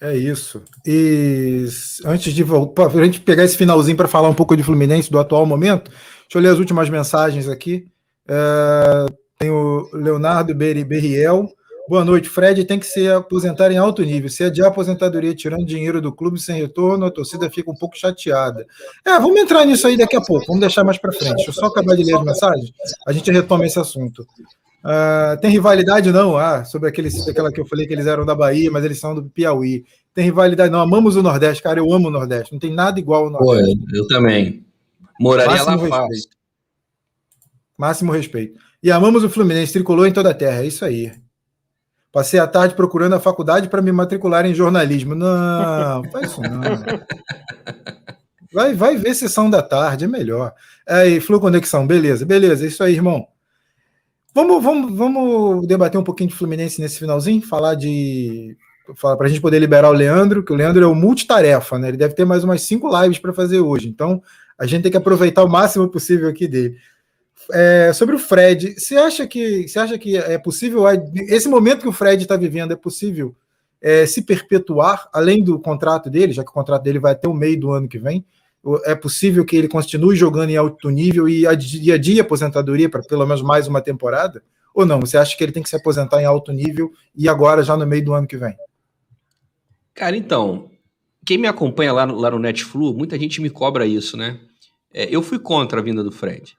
É isso. E antes de voltar, a gente pegar esse finalzinho para falar um pouco de Fluminense, do atual momento, deixa eu ler as últimas mensagens aqui. É, tem o Leonardo Berriel. Boa noite. Fred tem que se aposentar em alto nível. Se adiar a aposentadoria tirando dinheiro do clube sem retorno, a torcida fica um pouco chateada. É, vamos entrar nisso aí daqui a pouco. Vamos deixar mais para frente. Deixa eu só acabar de ler as mensagens. A gente retoma esse assunto. Uh, tem rivalidade, não? Ah, sobre aquele, aquela que eu falei que eles eram da Bahia, mas eles são do Piauí. Tem rivalidade, não. Amamos o Nordeste, cara. Eu amo o Nordeste. Não tem nada igual ao Nordeste. Pô, eu também. Moraria Máximo lá fácil. Máximo respeito. E amamos o Fluminense, tricolor em toda a terra. É isso aí. Passei a tarde procurando a faculdade para me matricular em jornalismo. Não, [LAUGHS] faz isso não. Vai, vai ver sessão da tarde, é melhor. Aí, Flu Conexão, beleza, beleza, é isso aí, irmão. Vamos, vamos, vamos debater um pouquinho de Fluminense nesse finalzinho, falar de. Para a gente poder liberar o Leandro, que o Leandro é o multitarefa, né? Ele deve ter mais umas cinco lives para fazer hoje. Então, a gente tem que aproveitar o máximo possível aqui dele. É, sobre o Fred, você acha que você acha que é possível esse momento que o Fred está vivendo é possível é, se perpetuar além do contrato dele, já que o contrato dele vai até o meio do ano que vem? É possível que ele continue jogando em alto nível e adie, a aposentadoria para pelo menos mais uma temporada? Ou não? Você acha que ele tem que se aposentar em alto nível e agora já no meio do ano que vem? Cara, então, quem me acompanha lá no, lá no Netflu, muita gente me cobra isso, né? É, eu fui contra a vinda do Fred.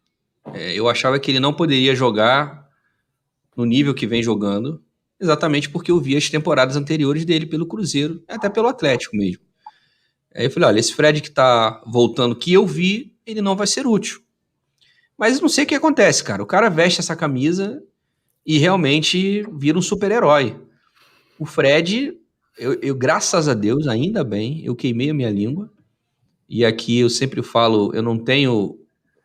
É, eu achava que ele não poderia jogar no nível que vem jogando, exatamente porque eu vi as temporadas anteriores dele pelo Cruzeiro, até pelo Atlético mesmo. Aí eu falei: olha, esse Fred que tá voltando que eu vi, ele não vai ser útil. Mas não sei o que acontece, cara. O cara veste essa camisa e realmente vira um super-herói. O Fred, eu, eu, graças a Deus, ainda bem, eu queimei a minha língua. E aqui eu sempre falo, eu não tenho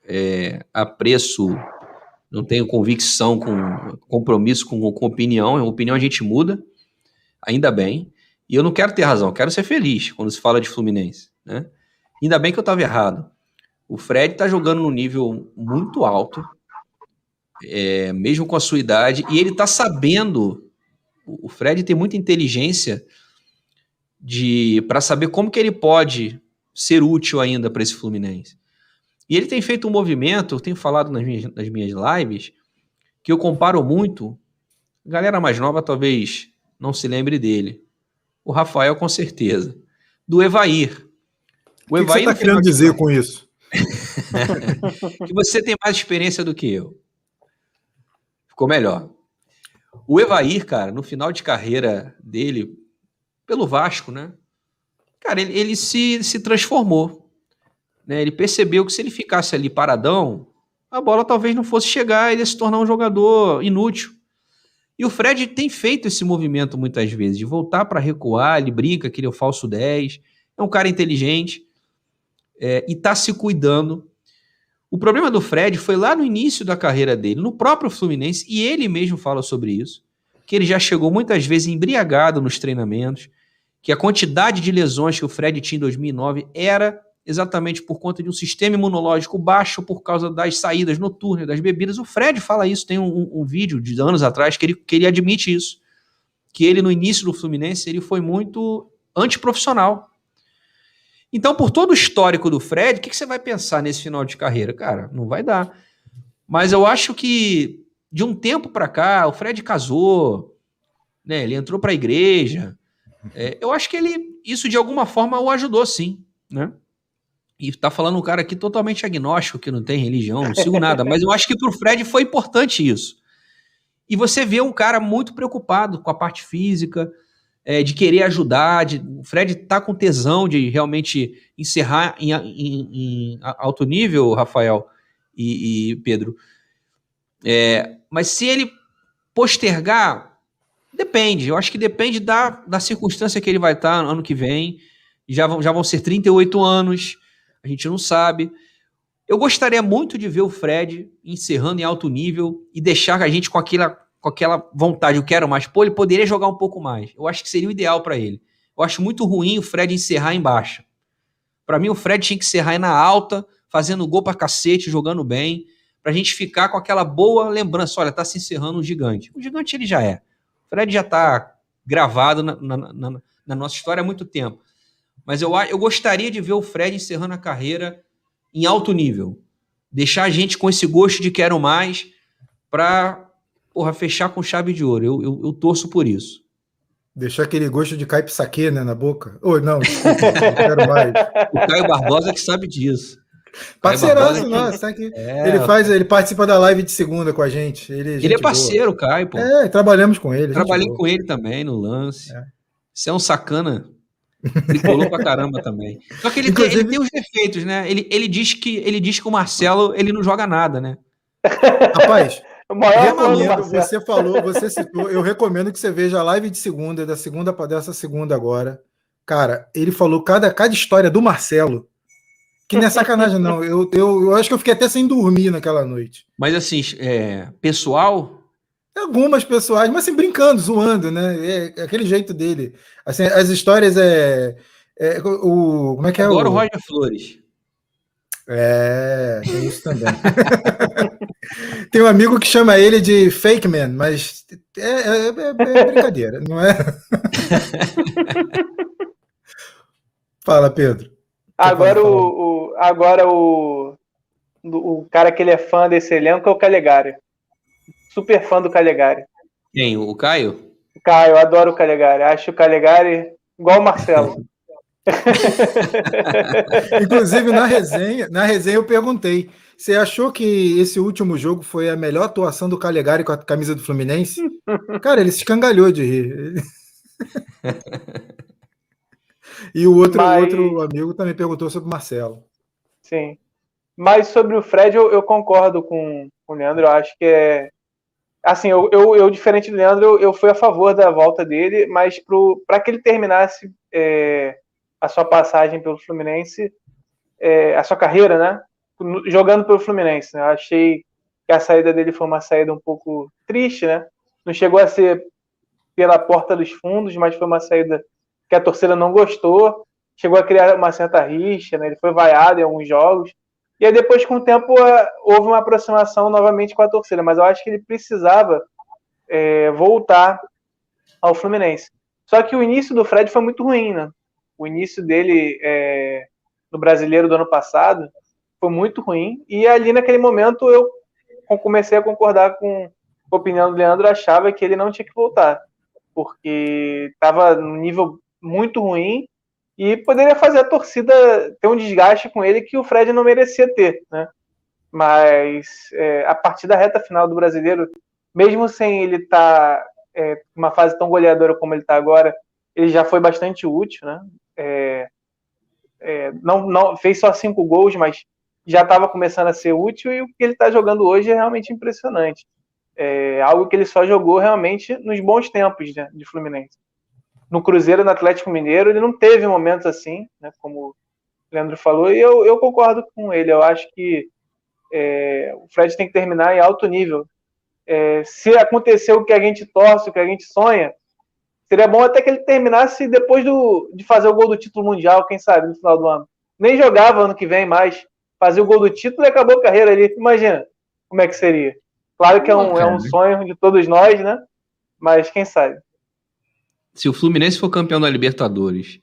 é, apreço, não tenho convicção com compromisso com, com opinião. Opinião a gente muda, ainda bem. E eu não quero ter razão, quero ser feliz quando se fala de Fluminense. Né? Ainda bem que eu estava errado. O Fred está jogando num nível muito alto, é, mesmo com a sua idade, e ele está sabendo. O Fred tem muita inteligência de para saber como que ele pode ser útil ainda para esse Fluminense. E ele tem feito um movimento, eu tenho falado nas minhas, nas minhas lives, que eu comparo muito. A galera mais nova talvez não se lembre dele. O Rafael, com certeza. Do Evair. O, o que, você está querendo dizer com isso? [LAUGHS] que você tem mais experiência do que eu. Ficou melhor. O Evair, cara, no final de carreira dele, pelo Vasco, né? Cara, ele, ele se, se transformou. Né? Ele percebeu que se ele ficasse ali paradão, a bola talvez não fosse chegar e ele se tornar um jogador inútil. E o Fred tem feito esse movimento muitas vezes, de voltar para recuar, ele brinca que ele é o falso 10, é um cara inteligente é, e está se cuidando. O problema do Fred foi lá no início da carreira dele, no próprio Fluminense, e ele mesmo fala sobre isso, que ele já chegou muitas vezes embriagado nos treinamentos, que a quantidade de lesões que o Fred tinha em 2009 era exatamente por conta de um sistema imunológico baixo por causa das saídas noturnas, das bebidas. O Fred fala isso, tem um, um, vídeo de anos atrás que ele, que ele admite isso. Que ele, no início do Fluminense, ele foi muito antiprofissional. Então, por todo o histórico do Fred, o que, que você vai pensar nesse final de carreira? Cara, não vai dar. Mas eu acho que de um tempo para cá, o Fred casou, né? Ele entrou para a igreja. É, eu acho que ele, isso de alguma forma o ajudou, sim, né? E tá falando um cara aqui totalmente agnóstico, que não tem religião, não sigo nada. Mas eu acho que pro Fred foi importante isso. E você vê um cara muito preocupado com a parte física, é, de querer ajudar. De, o Fred tá com tesão de realmente encerrar em, em, em alto nível, Rafael e, e Pedro. É, mas se ele postergar, depende. Eu acho que depende da, da circunstância que ele vai estar tá ano que vem. Já vão, já vão ser 38 anos a gente não sabe. Eu gostaria muito de ver o Fred encerrando em alto nível e deixar a gente com aquela, com aquela vontade, eu quero mais. Pô, ele poderia jogar um pouco mais. Eu acho que seria o ideal para ele. Eu acho muito ruim o Fred encerrar em baixa. Para mim, o Fred tinha que aí na alta, fazendo gol pra cacete, jogando bem, pra gente ficar com aquela boa lembrança. Olha, tá se encerrando um gigante. O gigante ele já é. O Fred já tá gravado na, na, na, na nossa história há muito tempo. Mas eu, eu gostaria de ver o Fred encerrando a carreira em alto nível. Deixar a gente com esse gosto de quero mais para fechar com chave de ouro. Eu, eu, eu torço por isso. Deixar aquele gosto de caipsaque, né, na boca. Ou oh, não, desculpa, não quero mais. O Caio Barbosa que sabe disso. Parceiraço, nossa, que... é, ele faz, ele participa da live de segunda com a gente. Ele, é ele é parceiro, boa. Caio, pô. É, trabalhamos com ele. Trabalhei com ele também no lance. É. Você é um sacana. Tricolou pra caramba também. Só que ele, Inclusive... tem, ele tem os defeitos, né? Ele, ele, diz que, ele diz que o Marcelo ele não joga nada, né? Rapaz, [LAUGHS] recomendo, você falou, você citou, eu recomendo que você veja a live de segunda, da segunda para dessa segunda agora. Cara, ele falou cada, cada história do Marcelo. Que não é sacanagem, não. Eu, eu, eu acho que eu fiquei até sem dormir naquela noite. Mas assim, é, pessoal, Algumas pessoais, mas assim, brincando, zoando, né? É, é, aquele jeito dele. Assim, as histórias é. é o, como é que é? Adoro o Roger Flores. É, tem isso também. [LAUGHS] tem um amigo que chama ele de fake man, mas é, é, é, é brincadeira, não é? [LAUGHS] Fala, Pedro. Agora o, o, agora o, o cara que ele é fã desse elenco é o Calegari super fã do Calegari. Quem? O Caio? O Caio, adoro o Calegari. Acho o Calegari igual o Marcelo. [LAUGHS] [LAUGHS] Inclusive, na resenha, na resenha eu perguntei: você achou que esse último jogo foi a melhor atuação do Calegari com a camisa do Fluminense? [LAUGHS] Cara, ele se escangalhou de rir. e o outro, Mas... outro amigo também perguntou sobre o Marcelo. Sim. Mas sobre o Fred, eu, eu concordo com, com o Leandro. Eu acho que é, assim, eu, eu, eu, diferente do Leandro, eu, eu fui a favor da volta dele, mas para que ele terminasse é, a sua passagem pelo Fluminense, é, a sua carreira, né? Jogando pelo Fluminense. Né? Eu achei que a saída dele foi uma saída um pouco triste, né? Não chegou a ser pela porta dos fundos, mas foi uma saída que a torcida não gostou. Chegou a criar uma certa rixa, né? Ele foi vaiado em alguns jogos. E aí depois, com o tempo, é, houve uma aproximação novamente com a torcida, mas eu acho que ele precisava é, voltar ao Fluminense. Só que o início do Fred foi muito ruim, né? O início dele é, no Brasileiro do ano passado foi muito ruim. E ali naquele momento eu comecei a concordar com a opinião do Leandro, achava que ele não tinha que voltar, porque estava num nível muito ruim e poderia fazer a torcida ter um desgaste com ele que o Fred não merecia ter, né? Mas é, a partir da reta final do brasileiro, mesmo sem ele estar tá, é, uma fase tão goleadora como ele está agora, ele já foi bastante útil, né? É, é não, não fez só cinco gols, mas já estava começando a ser útil e o que ele está jogando hoje é realmente impressionante. É algo que ele só jogou realmente nos bons tempos né, de Fluminense no Cruzeiro, no Atlético Mineiro, ele não teve momentos assim, né, como o Leandro falou, e eu, eu concordo com ele. Eu acho que é, o Fred tem que terminar em alto nível. É, se acontecer o que a gente torce, o que a gente sonha, seria bom até que ele terminasse depois do, de fazer o gol do título mundial, quem sabe, no final do ano. Nem jogava ano que vem mais, fazia o gol do título e acabou a carreira ali. Imagina como é que seria. Claro que é um, é um sonho de todos nós, né? Mas quem sabe se o Fluminense for campeão da Libertadores,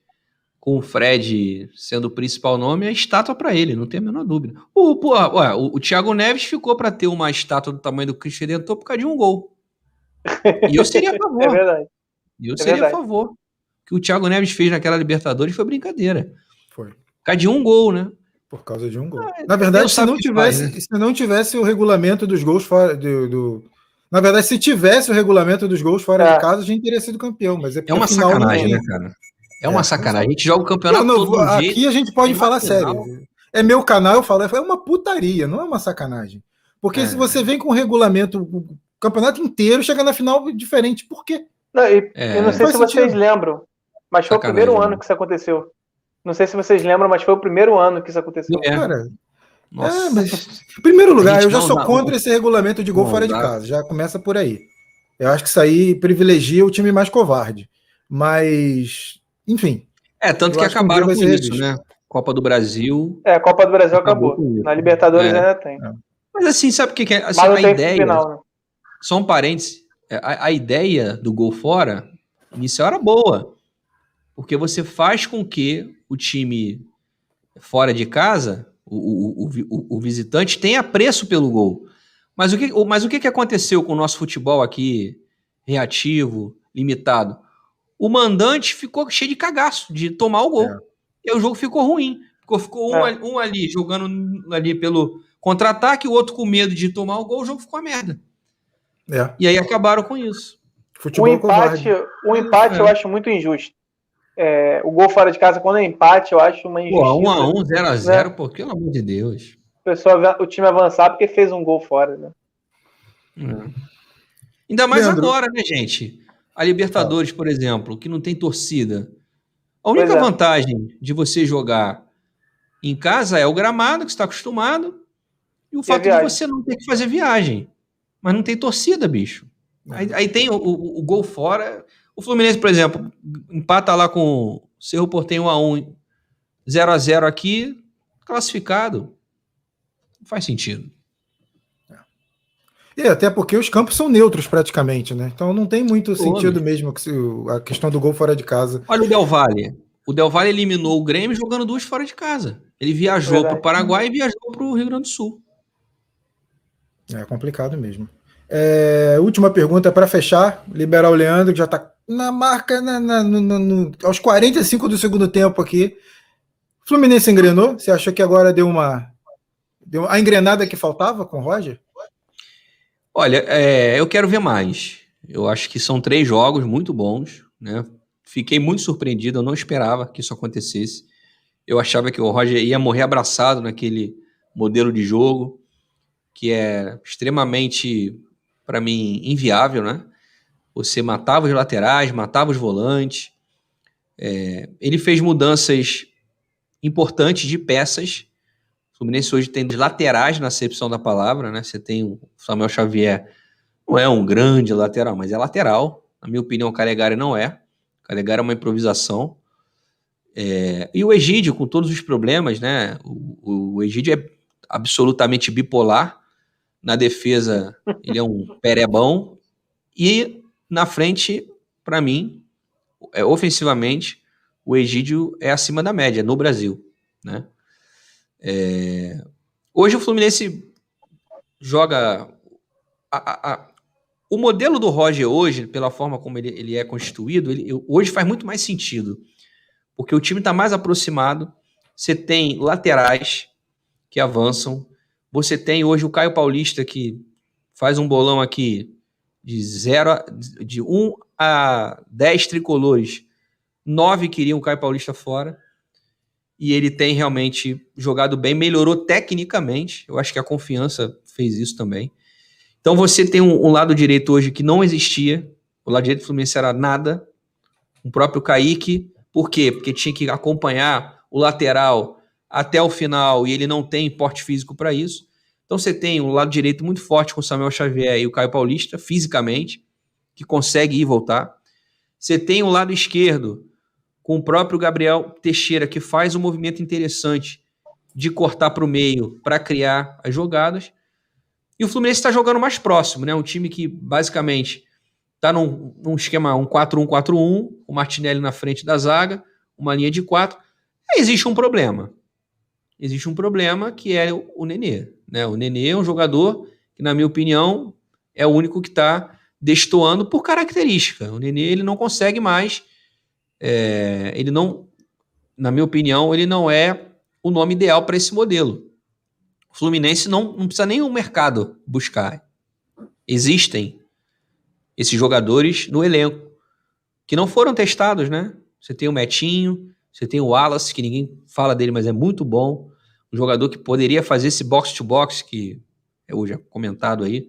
com o Fred sendo o principal nome, é estátua para ele, não tem a menor dúvida. O, ué, o, o Thiago Neves ficou para ter uma estátua do tamanho do Cristo Redentor por causa de um gol. E eu seria a [LAUGHS] favor. é verdade. E eu é seria verdade. a favor. O que o Thiago Neves fez naquela Libertadores foi brincadeira. Foi. Por causa de um gol, né? Por causa de um gol. Ah, Na verdade, se não, tivesse, faz, né? se não tivesse o regulamento dos gols fora do, do na verdade, se tivesse o regulamento dos gols fora é. de casa, a gente teria sido campeão. Mas é, é uma sacanagem, né, cara? É uma é, sacanagem. A gente joga o campeonato não, todo Aqui jeito, a gente pode falar sério. É meu canal, eu falo, é uma putaria, não é uma sacanagem. Porque é. se você vem com o regulamento, o campeonato inteiro chega na final diferente, por quê? Não, e, é. Eu não sei se vocês lembram, mas foi sacanagem, o primeiro ano que isso aconteceu. Não sei se vocês lembram, mas foi o primeiro ano que isso aconteceu. É. Cara, nossa. É, mas, em primeiro lugar, eu já sou dá, contra esse regulamento de gol fora de casa. Já começa por aí. Eu acho que isso aí privilegia o time mais covarde. Mas, enfim. É, tanto que acabaram que com isso, né? Copa do Brasil. É, a Copa do Brasil acabou. acabou. Na Libertadores é. ainda tem. É. Mas assim, sabe o que, que é? Assim, a ideia. Final, né? Só um parênteses. É, a, a, ideia do gol fora inicial era boa. Porque você faz com que o time fora de casa, o, o, o, o visitante, tenha preço pelo gol. Mas o, que, mas o que, que aconteceu com o nosso futebol aqui, reativo, limitado? O mandante ficou cheio de cagaço de tomar o gol. É. E o jogo ficou ruim. Ficou, ficou é. um, um, ali jogando ali pelo contra-ataque, o outro com medo de tomar o gol, o jogo ficou uma merda. É. E aí acabaram com isso. Futebol o empate, o empate é. eu acho muito injusto. É, o gol fora de casa, quando é empate, eu acho uma injustiça. Pô, 1x1, 0x0, né? pô, pelo amor de Deus. O, pessoal, o time avançar porque fez um gol fora, né? É. Ainda mais Leandro. agora, né, gente? A Libertadores, por exemplo, que não tem torcida. A única é. vantagem de você jogar em casa é o gramado, que você está acostumado, e o e fato de você não ter que fazer viagem. Mas não tem torcida, bicho. É. Aí, aí, tem o, o, o, gol fora. O Fluminense, por exemplo, empata lá com o Cerro Portenho 1x1, 0x0 aqui, classificado. Não faz sentido. E até porque os campos são neutros praticamente, né? Então não tem muito sentido mesmo a questão do gol fora de casa. Olha o Del Valle. O Del Valle eliminou o Grêmio jogando duas fora de casa. Ele viajou para o Paraguai e viajou para o Rio Grande do Sul. É complicado mesmo. É, última pergunta para fechar. Liberar o Leandro, que já está na marca, na, na, no, no, aos 45 do segundo tempo aqui. Fluminense engrenou? Você achou que agora deu uma. Deu a engrenada que faltava com o Roger? Olha, é, eu quero ver mais. Eu acho que são três jogos muito bons, né? Fiquei muito surpreendido, eu não esperava que isso acontecesse. Eu achava que o Roger ia morrer abraçado naquele modelo de jogo, que é extremamente, para mim, inviável, né? Você matava os laterais, matava os volantes. É, ele fez mudanças importantes de peças o Fluminense hoje tem laterais na acepção da palavra, né? Você tem o Samuel Xavier, não é um grande lateral, mas é lateral. Na minha opinião, o Calegari não é. O Calegari é uma improvisação. É... e o Egídio, com todos os problemas, né? O, o Egídio é absolutamente bipolar. Na defesa, ele é um perebão. E na frente, para mim, é, ofensivamente, o Egídio é acima da média no Brasil, né? É... Hoje o Fluminense joga. A, a, a... O modelo do Roger hoje, pela forma como ele, ele é constituído, ele, hoje faz muito mais sentido. Porque o time está mais aproximado. Você tem laterais que avançam. Você tem hoje o Caio Paulista que faz um bolão aqui de 0 de 1 um a 10 tricolores. Nove queriam o Caio Paulista fora e ele tem realmente jogado bem, melhorou tecnicamente. Eu acho que a confiança fez isso também. Então você tem um, um lado direito hoje que não existia. O lado direito do Fluminense era nada. O próprio Kaique. Por quê? Porque tinha que acompanhar o lateral até o final e ele não tem porte físico para isso. Então você tem um lado direito muito forte com o Samuel Xavier e o Caio Paulista, fisicamente, que consegue ir e voltar. Você tem o lado esquerdo com o próprio Gabriel Teixeira, que faz um movimento interessante de cortar para o meio para criar as jogadas. E o Fluminense está jogando mais próximo, né? Um time que basicamente está num, num, esquema um 4-1-4-1, o Martinelli na frente da zaga, uma linha de quatro. Existe um problema. Existe um problema que é o, o Nenê. Né? O Nenê é um jogador que, na minha opinião, é o único que está destoando por característica. O Nenê ele não consegue mais é, ele não, na minha opinião, ele não é o nome ideal para esse modelo. O Fluminense não, não precisa nem o mercado buscar. Existem esses jogadores no elenco que não foram testados, né? Você tem o Metinho, você tem o Wallace, que ninguém fala dele, mas é muito bom. Um jogador que poderia fazer esse box-to-box, -box, que é hoje comentado aí.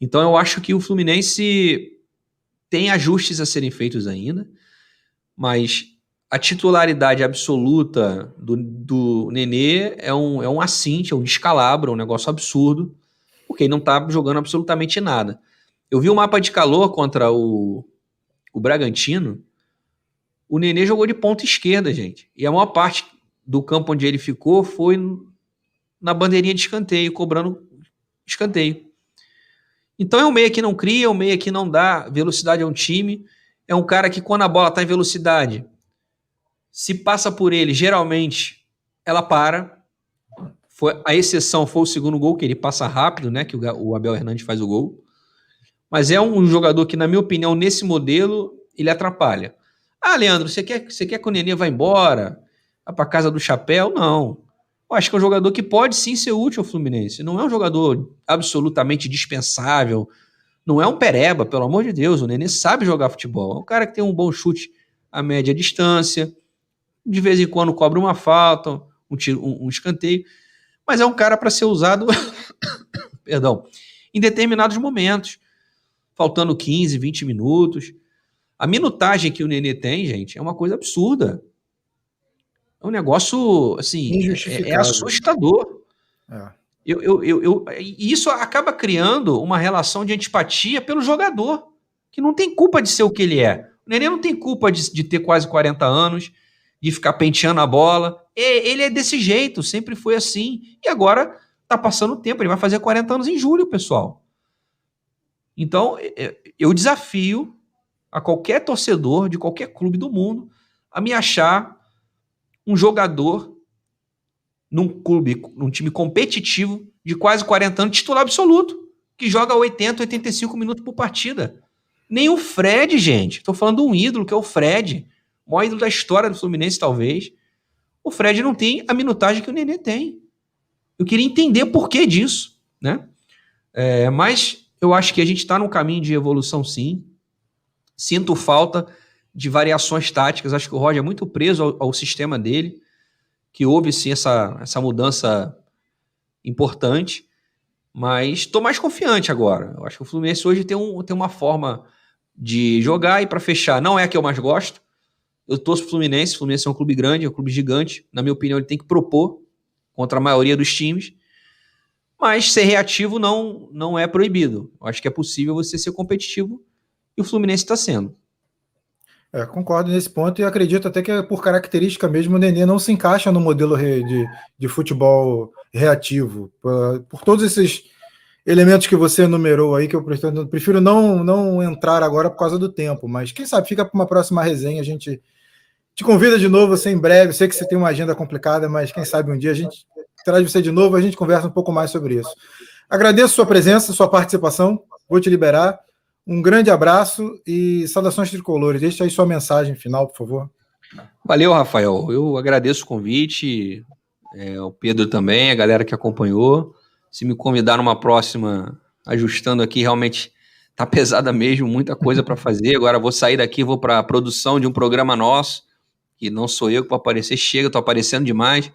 Então eu acho que o Fluminense tem ajustes a serem feitos ainda mas a titularidade absoluta do, do Nenê é um, é um assinte, é um descalabro, é um negócio absurdo, porque ele não tá jogando absolutamente nada. Eu vi o mapa de calor contra o, o Bragantino, o Nenê jogou de ponta esquerda, gente. E a maior parte do campo onde ele ficou foi na bandeirinha de escanteio, cobrando escanteio. Então é um meia que não cria, é um meia que não dá velocidade a um time, é um cara que quando a bola está em velocidade, se passa por ele, geralmente ela para. Foi, a exceção foi o segundo gol, que ele passa rápido, né? Que o, o Abel Hernandes faz o gol. Mas é um jogador que, na minha opinião, nesse modelo, ele atrapalha. Ah, Leandro, você quer, você quer que o Nenê vá embora? Vá para casa do chapéu? Não. Eu acho que é um jogador que pode sim ser útil ao Fluminense. Não é um jogador absolutamente dispensável. Não é um pereba, pelo amor de Deus. O Nenê sabe jogar futebol. É um cara que tem um bom chute a média distância. De vez em quando cobra uma falta, um, tiro, um, um escanteio. Mas é um cara para ser usado, [COUGHS] perdão, em determinados momentos. Faltando 15, 20 minutos. A minutagem que o Nenê tem, gente, é uma coisa absurda. É um negócio, assim, é, é assustador. É. Eu, eu, eu, eu, e isso acaba criando uma relação de antipatia pelo jogador, que não tem culpa de ser o que ele é. O Nenê não tem culpa de, de ter quase 40 anos, de ficar penteando a bola. Ele é desse jeito, sempre foi assim. E agora tá passando o tempo, ele vai fazer 40 anos em julho, pessoal. Então, eu desafio a qualquer torcedor de qualquer clube do mundo a me achar um jogador num clube, num time competitivo de quase 40 anos, titular absoluto, que joga 80, 85 minutos por partida. Nem o Fred, gente. Estou falando de um ídolo, que é o Fred. O maior ídolo da história do Fluminense, talvez. O Fred não tem a minutagem que o Nenê tem. Eu queria entender por que disso, né? É, mas eu acho que a gente está num caminho de evolução, sim. Sinto falta de variações táticas. Acho que o Roger é muito preso ao, ao sistema dele, que houve sim essa, essa mudança importante, mas estou mais confiante agora. Eu acho que o Fluminense hoje tem, um, tem uma forma de jogar e para fechar, não é a que eu mais gosto. Eu torço Fluminense, o Fluminense é um clube grande, é um clube gigante. Na minha opinião, ele tem que propor contra a maioria dos times. Mas ser reativo não, não é proibido. Eu acho que é possível você ser competitivo e o Fluminense está sendo. É, concordo nesse ponto e acredito até que é por característica mesmo o Nenê não se encaixa no modelo de, de futebol reativo. Por, por, todos esses elementos que você enumerou aí, que eu prefiro não, não entrar agora por causa do tempo, mas quem sabe fica para uma próxima resenha, a gente te convida de novo, você em breve, sei que você tem uma agenda complicada, mas quem sabe um dia a gente traz você de novo, a gente conversa um pouco mais sobre isso. Agradeço sua presença, sua participação, vou te liberar. Um grande abraço e saudações tricolores. Deixe aí sua mensagem final, por favor. Valeu, Rafael. Eu agradeço o convite, é, o Pedro também, a galera que acompanhou. Se me convidar numa próxima, ajustando aqui, realmente tá [LAUGHS] pesada mesmo, muita coisa para fazer. Agora vou sair daqui, vou para a produção de um programa nosso, que não sou eu que vou aparecer, chega, tô aparecendo demais.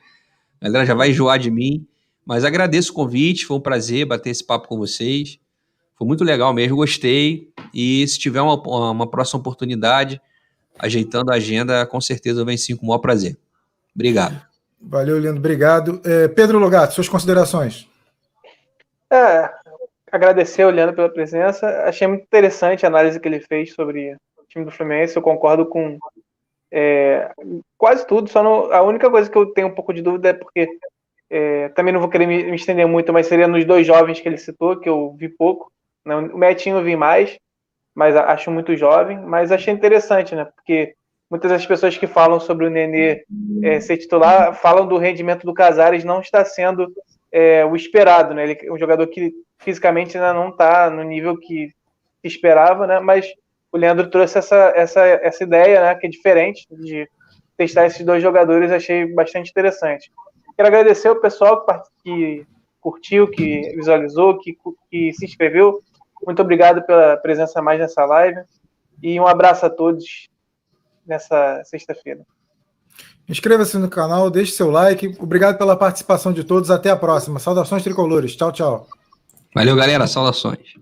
A galera já vai enjoar de mim. Mas agradeço o convite, foi um prazer bater esse papo com vocês. Foi muito legal mesmo, gostei. E se tiver uma, uma próxima oportunidade, ajeitando a agenda, com certeza vem sim com o maior prazer. Obrigado. Valeu, Leandro, obrigado. É, Pedro Logato, suas considerações. É, agradecer ao Leandro pela presença. Achei muito interessante a análise que ele fez sobre o time do Fluminense. Eu concordo com é, quase tudo. Só a única coisa que eu tenho um pouco de dúvida é porque é, também não vou querer me, me, estender muito, mas seria nos dois jovens que ele citou, que eu vi pouco. O Metinho eu vi mais, mas acho muito jovem. Mas achei interessante, né? Porque muitas das pessoas que falam sobre o Nenê é, ser titular falam do rendimento do Casares não está sendo é, o esperado, né? Ele é um jogador que fisicamente ainda não está no nível que esperava, né? Mas o Leandro trouxe essa, essa, essa ideia, né? Que é diferente de testar esses dois jogadores, achei bastante interessante. Quero agradecer o pessoal que curtiu, que visualizou, que, que se inscreveu. Muito obrigado pela presença mais nessa live e um abraço a todos nessa sexta-feira. Inscreva-se no canal, deixe seu like. Obrigado pela participação de todos. Até a próxima. Saudações tricolores. Tchau, tchau. Valeu, galera. Saudações.